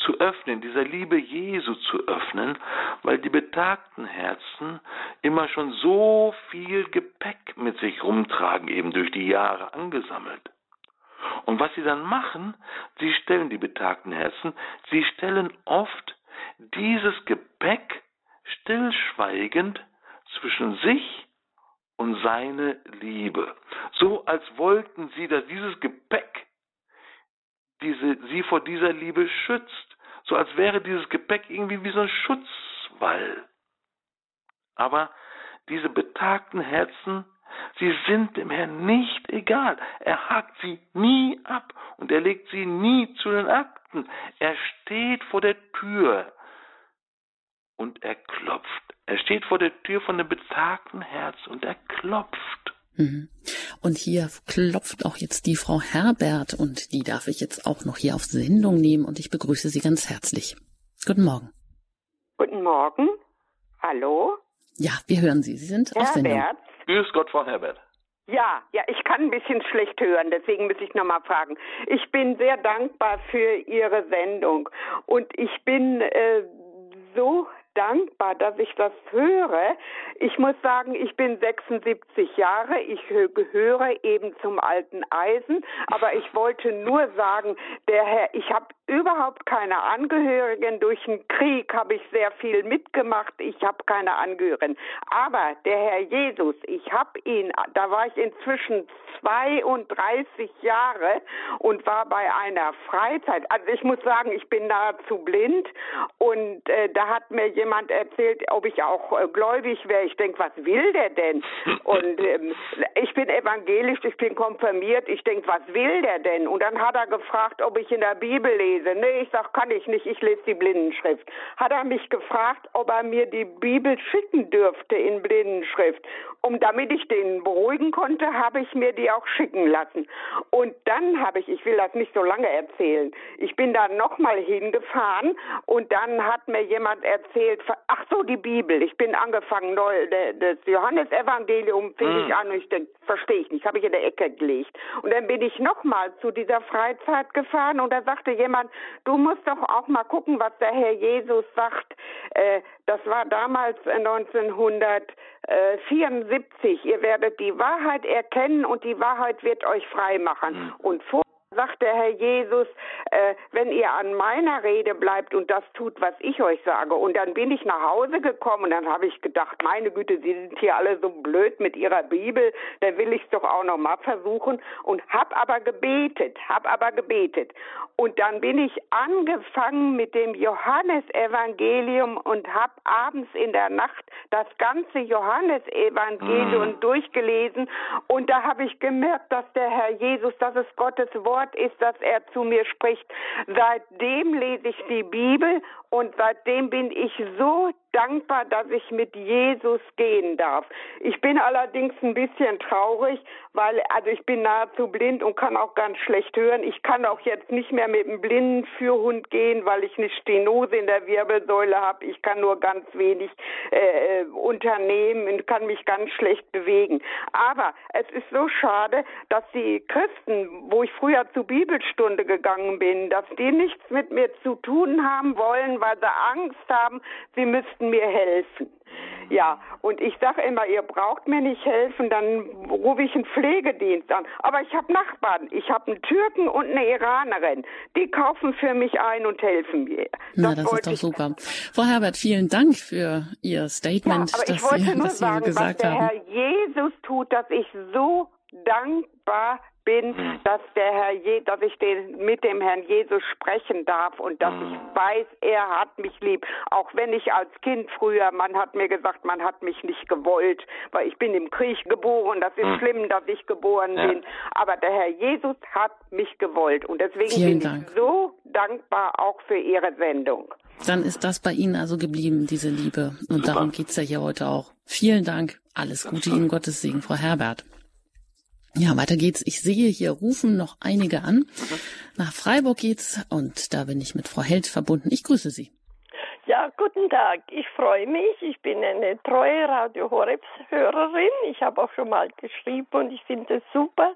zu öffnen, dieser Liebe Jesu zu öffnen, weil die betagten Herzen immer schon so viel Gepäck mit sich rumtragen, eben durch die Jahre angesammelt. Und was sie dann machen, sie stellen die betagten Herzen, sie stellen oft dieses Gepäck stillschweigend zwischen sich und seine Liebe. So als wollten sie, dass dieses Gepäck diese, sie vor dieser Liebe schützt so als wäre dieses Gepäck irgendwie wie so ein Schutzwall. Aber diese betagten Herzen, sie sind dem Herrn nicht egal. Er hakt sie nie ab und er legt sie nie zu den Akten. Er steht vor der Tür und er klopft. Er steht vor der Tür von dem betagten Herz und er klopft. Mhm. Und hier klopft auch jetzt die Frau Herbert und die darf ich jetzt auch noch hier auf Sendung nehmen und ich begrüße Sie ganz herzlich. Guten Morgen. Guten Morgen. Hallo. Ja, wir hören Sie. Sie sind Herbert. auf Sendung. Grüß Gott, Frau Herbert. Ja, ja, ich kann ein bisschen schlecht hören, deswegen muss ich nochmal fragen. Ich bin sehr dankbar für Ihre Sendung und ich bin äh, so dankbar, dass ich das höre. Ich muss sagen, ich bin 76 Jahre, ich gehöre eben zum alten Eisen, aber ich wollte nur sagen, der Herr, ich habe überhaupt keine Angehörigen. Durch den Krieg habe ich sehr viel mitgemacht. Ich habe keine Angehörigen. Aber der Herr Jesus, ich habe ihn, da war ich inzwischen 32 Jahre und war bei einer Freizeit. Also ich muss sagen, ich bin nahezu blind und äh, da hat mir jemand erzählt, ob ich auch äh, gläubig wäre. Ich denke, was will der denn? Und ähm, ich bin evangelisch, ich bin konfirmiert. Ich denke, was will der denn? Und dann hat er gefragt, ob ich in der Bibel lese. Nee, ich sag, kann ich nicht. Ich lese die Blindenschrift. Hat er mich gefragt, ob er mir die Bibel schicken dürfte in Blindenschrift. Und damit ich den beruhigen konnte, habe ich mir die auch schicken lassen. Und dann habe ich, ich will das nicht so lange erzählen, ich bin da nochmal hingefahren und dann hat mir jemand erzählt, ach so, die Bibel. Ich bin angefangen, neu, das Johannesevangelium fing mm. ich an und ich denke, verstehe ich nicht, habe ich in der Ecke gelegt. Und dann bin ich nochmal zu dieser Freizeit gefahren und da sagte jemand, du musst doch auch mal gucken, was der Herr Jesus sagt. Äh, das war damals 1974. Ihr werdet die Wahrheit erkennen und die Wahrheit wird euch frei machen. Mhm. Und vor sagt der Herr Jesus, äh, wenn ihr an meiner Rede bleibt und das tut, was ich euch sage. Und dann bin ich nach Hause gekommen und dann habe ich gedacht, meine Güte, Sie sind hier alle so blöd mit Ihrer Bibel, dann will ich es doch auch noch mal versuchen und hab aber gebetet, hab aber gebetet. Und dann bin ich angefangen mit dem Johannesevangelium und hab abends in der Nacht das ganze Johannesevangelium mm. durchgelesen und da habe ich gemerkt, dass der Herr Jesus, dass es Gottes Wort ist, dass er zu mir spricht. Seitdem lese ich die Bibel und seitdem bin ich so dankbar, dass ich mit Jesus gehen darf. Ich bin allerdings ein bisschen traurig, weil also ich bin nahezu blind und kann auch ganz schlecht hören. Ich kann auch jetzt nicht mehr mit einem blinden Führhund gehen, weil ich eine Stenose in der Wirbelsäule habe. Ich kann nur ganz wenig äh, unternehmen und kann mich ganz schlecht bewegen. Aber es ist so schade, dass die Christen, wo ich früher zur Bibelstunde gegangen bin, dass die nichts mit mir zu tun haben wollen, weil sie Angst haben, sie müssten mir helfen. Ja, und ich sage immer, ihr braucht mir nicht helfen, dann rufe ich einen Pflegedienst an. Aber ich habe Nachbarn. Ich habe einen Türken und eine Iranerin. Die kaufen für mich ein und helfen mir. Das Na, das ist doch super. Frau Herbert, vielen Dank für Ihr Statement, ja, aber ich wollte Sie, nur dass sagen, Sie gesagt was der haben. Herr Jesus tut, dass ich so dankbar bin, hm. dass der Herr Je dass ich den, mit dem Herrn Jesus sprechen darf und dass ich hm. weiß, er hat mich lieb. Auch wenn ich als Kind früher, man hat mir gesagt, man hat mich nicht gewollt, weil ich bin im Krieg geboren. Das ist hm. schlimm, dass ich geboren ja. bin. Aber der Herr Jesus hat mich gewollt und deswegen Vielen bin Dank. ich so dankbar auch für Ihre Sendung. Dann ist das bei Ihnen also geblieben, diese Liebe. Und Super. darum geht's ja hier heute auch. Vielen Dank. Alles Gute Ihnen, Gottes Segen, Frau Herbert. Ja, weiter geht's. Ich sehe, hier rufen noch einige an. Nach Freiburg geht's und da bin ich mit Frau Held verbunden. Ich grüße Sie. Ja, guten Tag. Ich freue mich. Ich bin eine treue Radio Horebs Hörerin. Ich habe auch schon mal geschrieben und ich finde es super,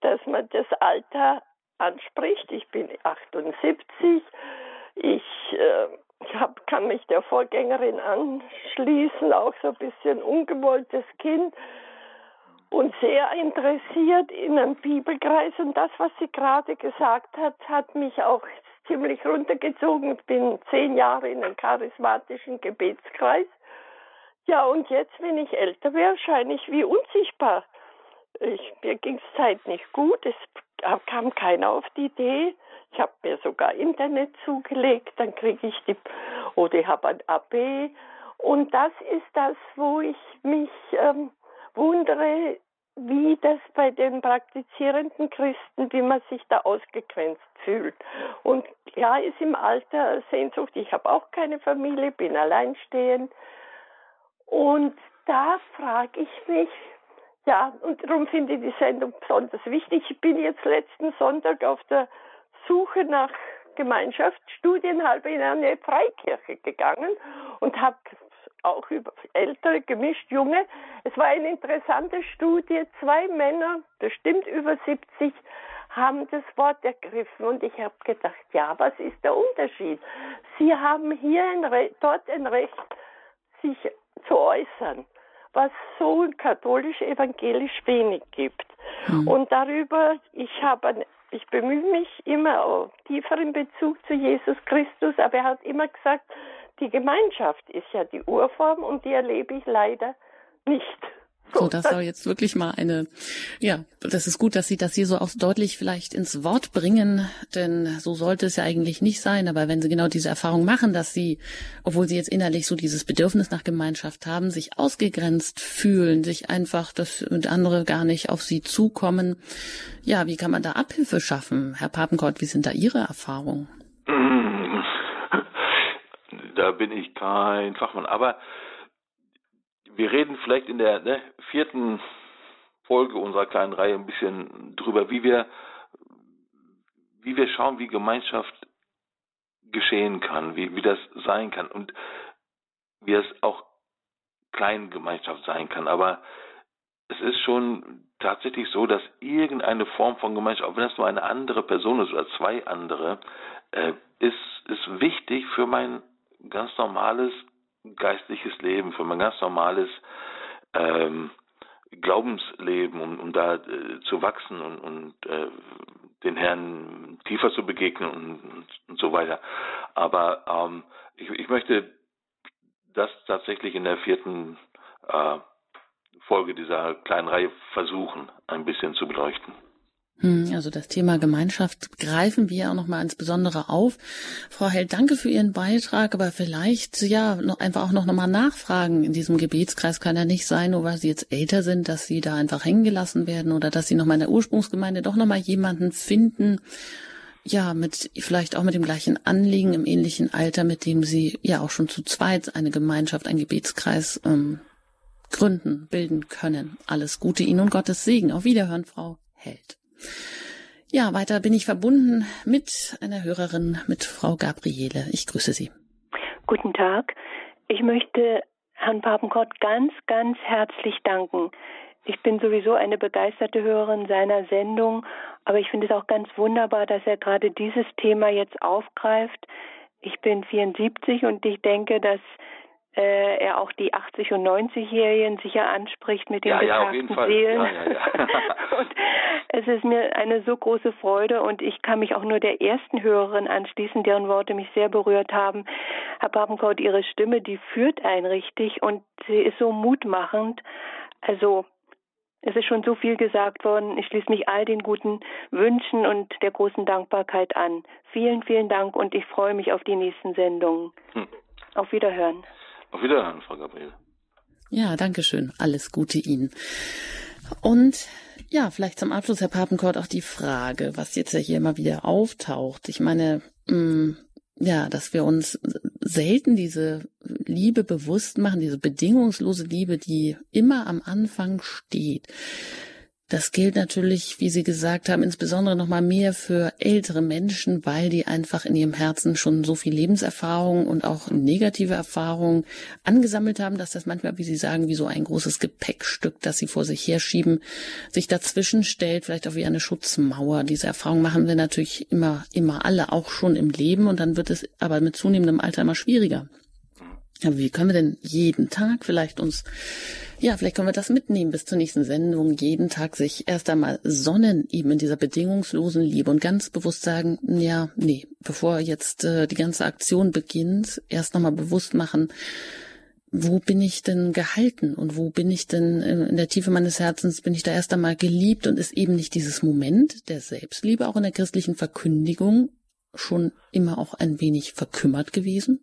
dass man das Alter anspricht. Ich bin 78. Ich äh, hab, kann mich der Vorgängerin anschließen, auch so ein bisschen ungewolltes Kind und sehr interessiert in einem Bibelkreis. Und das, was sie gerade gesagt hat, hat mich auch ziemlich runtergezogen. Ich bin zehn Jahre in einem charismatischen Gebetskreis. Ja, und jetzt, wenn ich älter wäre, scheine ich wie unsichtbar. Ich, mir ging es Zeit nicht gut. Es kam keiner auf die Idee. Ich habe mir sogar Internet zugelegt. Dann kriege ich die, oder ich habe ein AB. Und das ist das, wo ich mich ähm, wundere, wie das bei den praktizierenden Christen, wie man sich da ausgegrenzt fühlt. Und ja, ist im Alter Sehnsucht. Ich habe auch keine Familie, bin alleinstehend. Und da frage ich mich, ja, und darum finde ich die Sendung besonders wichtig. Ich bin jetzt letzten Sonntag auf der Suche nach Gemeinschaft studienhalb in eine Freikirche gegangen und habe auch über ältere, gemischt junge. Es war eine interessante Studie. Zwei Männer, bestimmt über 70, haben das Wort ergriffen und ich habe gedacht, ja, was ist der Unterschied? Sie haben hier ein Re dort ein Recht, sich zu äußern, was so katholisch-evangelisch wenig gibt. Mhm. Und darüber, ich habe ich bemühe mich immer auf tieferen Bezug zu Jesus Christus, aber er hat immer gesagt, die Gemeinschaft ist ja die Urform und die erlebe ich leider nicht. So, das soll jetzt wirklich mal eine, ja, das ist gut, dass Sie das hier so auch deutlich vielleicht ins Wort bringen, denn so sollte es ja eigentlich nicht sein. Aber wenn Sie genau diese Erfahrung machen, dass Sie, obwohl Sie jetzt innerlich so dieses Bedürfnis nach Gemeinschaft haben, sich ausgegrenzt fühlen, sich einfach, dass andere gar nicht auf Sie zukommen, ja, wie kann man da Abhilfe schaffen? Herr Papenkort, wie sind da Ihre Erfahrungen? da bin ich kein Fachmann. Aber wir reden vielleicht in der ne, vierten Folge unserer kleinen Reihe ein bisschen drüber, wie wir, wie wir schauen, wie Gemeinschaft geschehen kann, wie, wie das sein kann und wie es auch Kleingemeinschaft sein kann. Aber es ist schon tatsächlich so, dass irgendeine Form von Gemeinschaft, auch wenn das nur eine andere Person ist oder zwei andere, äh, ist, ist wichtig für mein ganz normales geistliches Leben, für mein ganz normales ähm, Glaubensleben, um, um da äh, zu wachsen und, und äh, den Herrn tiefer zu begegnen und, und, so weiter. Aber ähm, ich, ich möchte das tatsächlich in der vierten äh, Folge dieser kleinen Reihe versuchen, ein bisschen zu beleuchten. Hm, also das Thema Gemeinschaft greifen wir auch nochmal insbesondere auf. Frau Held, danke für Ihren Beitrag, aber vielleicht ja noch einfach auch noch nochmal nachfragen. In diesem Gebetskreis kann ja nicht sein, nur weil Sie jetzt älter sind, dass Sie da einfach hängen gelassen werden oder dass Sie nochmal in der Ursprungsgemeinde doch nochmal jemanden finden, ja, mit vielleicht auch mit dem gleichen Anliegen im ähnlichen Alter, mit dem Sie ja auch schon zu zweit eine Gemeinschaft, einen Gebetskreis ähm, gründen, bilden können. Alles Gute Ihnen und Gottes Segen. Auf Wiederhören, Frau Held. Ja, weiter bin ich verbunden mit einer Hörerin, mit Frau Gabriele. Ich grüße Sie. Guten Tag. Ich möchte Herrn Papenkort ganz, ganz herzlich danken. Ich bin sowieso eine begeisterte Hörerin seiner Sendung, aber ich finde es auch ganz wunderbar, dass er gerade dieses Thema jetzt aufgreift. Ich bin 74 und ich denke, dass äh, er auch die 80- und 90-Jährigen sicher anspricht mit den ja, ja, Seelen. Ja, ja, und es ist mir eine so große Freude und ich kann mich auch nur der ersten Hörerin anschließen, deren Worte mich sehr berührt haben. Herr Papenkaut, Ihre Stimme, die führt einen richtig und sie ist so mutmachend. Also es ist schon so viel gesagt worden. Ich schließe mich all den guten Wünschen und der großen Dankbarkeit an. Vielen, vielen Dank und ich freue mich auf die nächsten Sendungen. Hm. Auf Wiederhören. Auf Wiederhören, Frau Gabriele. Ja, danke schön. Alles Gute Ihnen. Und ja, vielleicht zum Abschluss, Herr Papenkort, auch die Frage, was jetzt ja hier immer wieder auftaucht. Ich meine, mh, mm, ja, dass wir uns selten diese Liebe bewusst machen, diese bedingungslose Liebe, die immer am Anfang steht. Das gilt natürlich, wie Sie gesagt haben, insbesondere noch mal mehr für ältere Menschen, weil die einfach in ihrem Herzen schon so viel Lebenserfahrung und auch negative Erfahrungen angesammelt haben, dass das manchmal, wie Sie sagen, wie so ein großes Gepäckstück, das sie vor sich herschieben, sich dazwischen stellt, vielleicht auch wie eine Schutzmauer. Diese Erfahrung machen wir natürlich immer, immer alle, auch schon im Leben und dann wird es aber mit zunehmendem Alter immer schwieriger. Aber wie können wir denn jeden Tag vielleicht uns ja, vielleicht können wir das mitnehmen bis zur nächsten Sendung. Jeden Tag sich erst einmal sonnen, eben in dieser bedingungslosen Liebe und ganz bewusst sagen, ja, nee, bevor jetzt äh, die ganze Aktion beginnt, erst nochmal bewusst machen, wo bin ich denn gehalten und wo bin ich denn in der Tiefe meines Herzens, bin ich da erst einmal geliebt und ist eben nicht dieses Moment der Selbstliebe auch in der christlichen Verkündigung schon immer auch ein wenig verkümmert gewesen?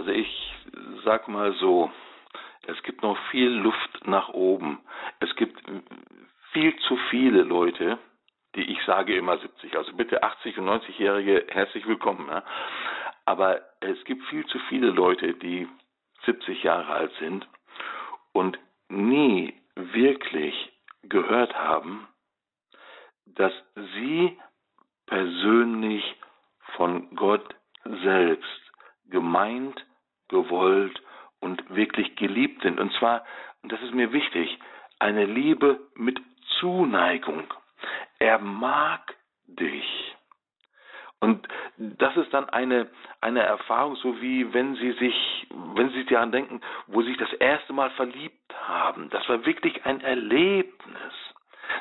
Also ich sag mal so, es gibt noch viel Luft nach oben. Es gibt viel zu viele Leute, die ich sage immer 70. Also bitte 80 und 90-Jährige herzlich willkommen. Ja? Aber es gibt viel zu viele Leute, die 70 Jahre alt sind und nie wirklich gehört haben, dass sie persönlich von Gott selbst gemeint, gewollt und wirklich geliebt sind. Und zwar, und das ist mir wichtig, eine Liebe mit Zuneigung. Er mag dich. Und das ist dann eine, eine Erfahrung, so wie wenn Sie sich, wenn Sie daran denken, wo Sie sich das erste Mal verliebt haben. Das war wirklich ein Erlebnis.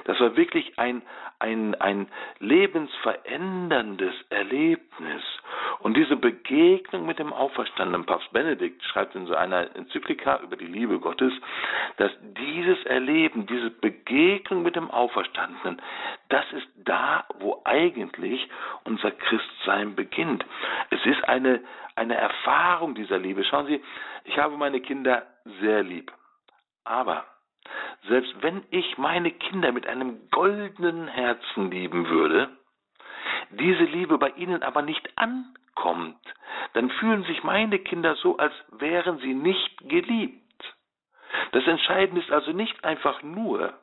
Das war wirklich ein, ein, ein lebensveränderndes Erlebnis. Und diese Begegnung mit dem auferstandenen Papst Benedikt schreibt in so einer Enzyklika über die Liebe Gottes, dass dieses Erleben, diese Begegnung mit dem Auferstandenen, das ist da, wo eigentlich unser Christsein beginnt. Es ist eine, eine Erfahrung dieser Liebe. Schauen Sie, ich habe meine Kinder sehr lieb. Aber selbst wenn ich meine Kinder mit einem goldenen Herzen lieben würde, diese Liebe bei ihnen aber nicht ankommt, dann fühlen sich meine Kinder so, als wären sie nicht geliebt. Das Entscheidende ist also nicht einfach nur,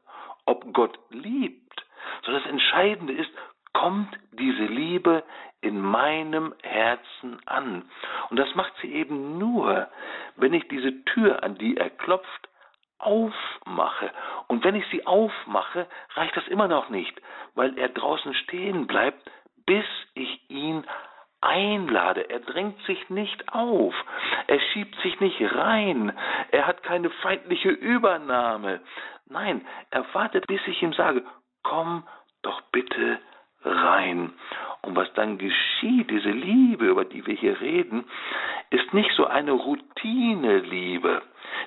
ob Gott liebt, sondern das Entscheidende ist, kommt diese Liebe in meinem Herzen an. Und das macht sie eben nur, wenn ich diese Tür, an die er klopft, aufmache. Und wenn ich sie aufmache, reicht das immer noch nicht, weil er draußen stehen bleibt, bis ich ihn einlade. Er drängt sich nicht auf. Er schiebt sich nicht rein. Er hat keine feindliche Übernahme. Nein, er wartet, bis ich ihm sage, komm doch bitte rein. Und was dann geschieht, diese Liebe, über die wir hier reden, ist nicht so eine Routine-Liebe,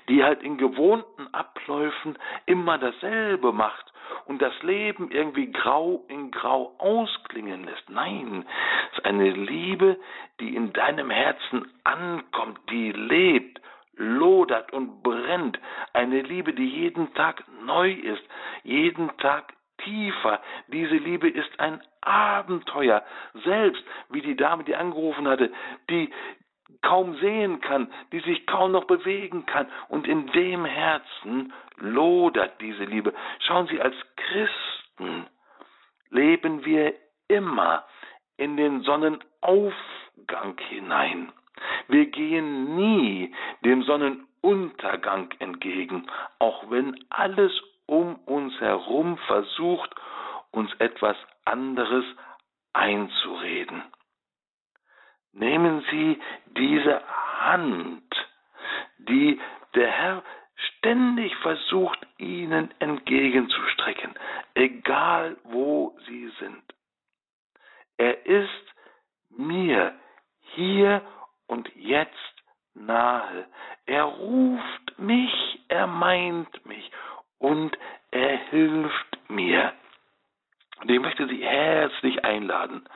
die halt in gewohnten Abläufen immer dasselbe macht und das Leben irgendwie grau in grau ausklingen lässt. Nein, es ist eine Liebe, die in deinem Herzen ankommt, die lebt, lodert und brennt. Eine Liebe, die jeden Tag neu ist, jeden Tag tiefer. Diese Liebe ist ein Abenteuer. Selbst wie die Dame, die angerufen hatte, die kaum sehen kann, die sich kaum noch bewegen kann. Und in dem Herzen lodert diese Liebe. Schauen Sie, als Christen leben wir immer in den Sonnenaufgang hinein. Wir gehen nie dem Sonnenuntergang entgegen, auch wenn alles um uns herum versucht, uns etwas anderes einzureden. Nehmen Sie diese Hand, die der Herr ständig versucht, Ihnen entgegenzustrecken, egal wo Sie sind. Er ist mir hier und jetzt nahe. Er ruft mich, er meint mich und er hilft mir. Und ich möchte Sie herzlich einladen,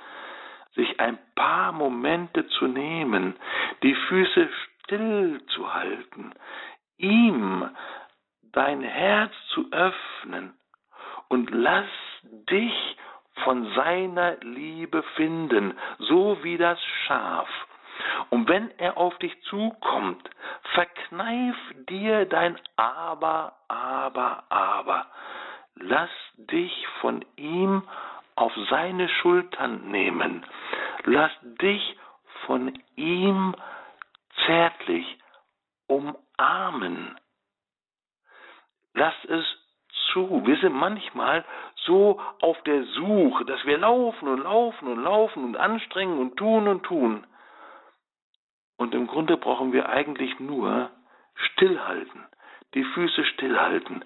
sich ein paar Momente zu nehmen, die Füße still zu halten, ihm dein Herz zu öffnen und lass dich von seiner Liebe finden, so wie das Schaf. Und wenn er auf dich zukommt, verkneif dir dein Aber, Aber, Aber. Lass dich von ihm auf seine Schultern nehmen. Lass dich von ihm zärtlich umarmen. Lass es zu. Wir sind manchmal so auf der Suche, dass wir laufen und laufen und laufen und anstrengen und tun und tun. Und im Grunde brauchen wir eigentlich nur stillhalten, die Füße stillhalten.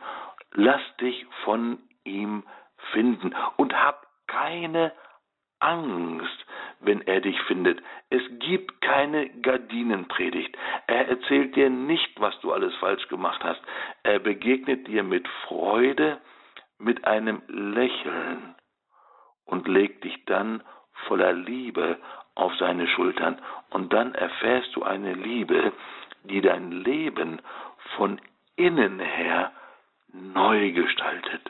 Lass dich von ihm finden und hab keine Angst, wenn er dich findet. Es gibt keine Gardinenpredigt. Er erzählt dir nicht, was du alles falsch gemacht hast. Er begegnet dir mit Freude, mit einem Lächeln und legt dich dann voller Liebe auf seine Schultern. Und dann erfährst du eine Liebe, die dein Leben von innen her neu gestaltet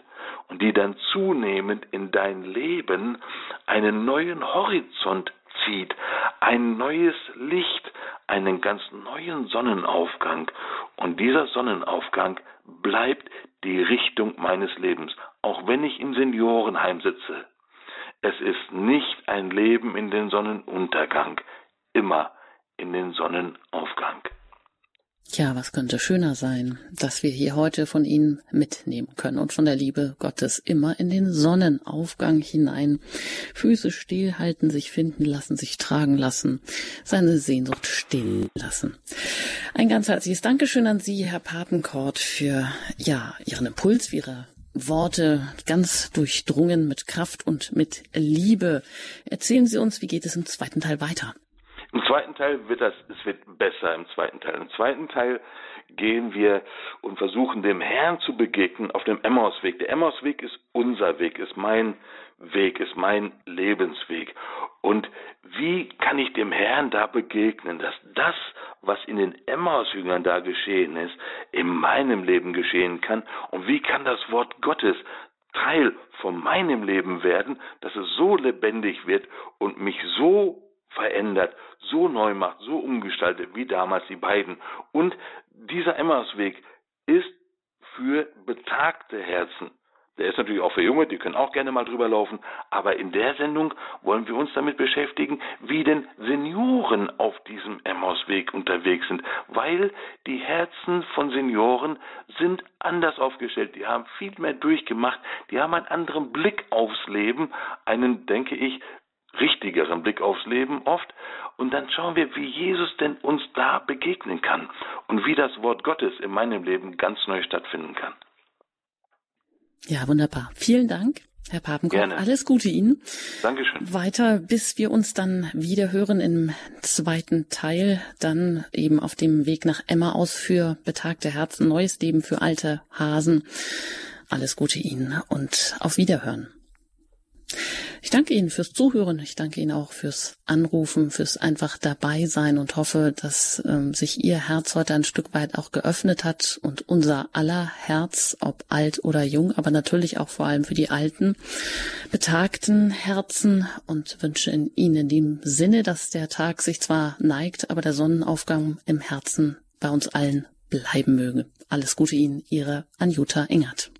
und die dann zunehmend in dein Leben einen neuen Horizont zieht, ein neues Licht, einen ganz neuen Sonnenaufgang. Und dieser Sonnenaufgang bleibt die Richtung meines Lebens, auch wenn ich im Seniorenheim sitze. Es ist nicht ein Leben in den Sonnenuntergang, immer in den Sonnenaufgang. Ja, was könnte schöner sein, dass wir hier heute von Ihnen mitnehmen können und von der Liebe Gottes immer in den Sonnenaufgang hinein. Füße stillhalten, sich finden lassen, sich tragen lassen, seine Sehnsucht still lassen. Ein ganz herzliches Dankeschön an Sie, Herr Papenkort, für, ja, Ihren Impuls, für Ihre Worte ganz durchdrungen mit Kraft und mit Liebe. Erzählen Sie uns, wie geht es im zweiten Teil weiter? Im zweiten Teil wird das, es wird besser im zweiten Teil. Im zweiten Teil gehen wir und versuchen dem Herrn zu begegnen auf dem Emmausweg. Der Emmausweg ist unser Weg, ist mein Weg, ist mein Lebensweg. Und wie kann ich dem Herrn da begegnen, dass das, was in den Emmausjüngern da geschehen ist, in meinem Leben geschehen kann? Und wie kann das Wort Gottes Teil von meinem Leben werden, dass es so lebendig wird und mich so verändert, so neu macht, so umgestaltet wie damals die beiden. Und dieser Emmausweg ist für betagte Herzen. Der ist natürlich auch für Junge, die können auch gerne mal drüber laufen. Aber in der Sendung wollen wir uns damit beschäftigen, wie denn Senioren auf diesem Emmausweg unterwegs sind. Weil die Herzen von Senioren sind anders aufgestellt. Die haben viel mehr durchgemacht. Die haben einen anderen Blick aufs Leben. Einen, denke ich, richtigeren Blick aufs Leben oft. Und dann schauen wir, wie Jesus denn uns da begegnen kann und wie das Wort Gottes in meinem Leben ganz neu stattfinden kann. Ja, wunderbar. Vielen Dank. Herr Papenkopf, Gerne. alles Gute Ihnen. Dankeschön. Weiter, bis wir uns dann wieder hören im zweiten Teil, dann eben auf dem Weg nach Emmaus für betagte Herzen, neues Leben für alte Hasen. Alles Gute Ihnen und auf Wiederhören. Ich danke Ihnen fürs Zuhören. Ich danke Ihnen auch fürs Anrufen, fürs einfach dabei sein und hoffe, dass ähm, sich Ihr Herz heute ein Stück weit auch geöffnet hat und unser aller Herz, ob alt oder jung, aber natürlich auch vor allem für die alten, betagten Herzen und wünsche in Ihnen in dem Sinne, dass der Tag sich zwar neigt, aber der Sonnenaufgang im Herzen bei uns allen bleiben möge. Alles Gute Ihnen, Ihre Anjuta Engert.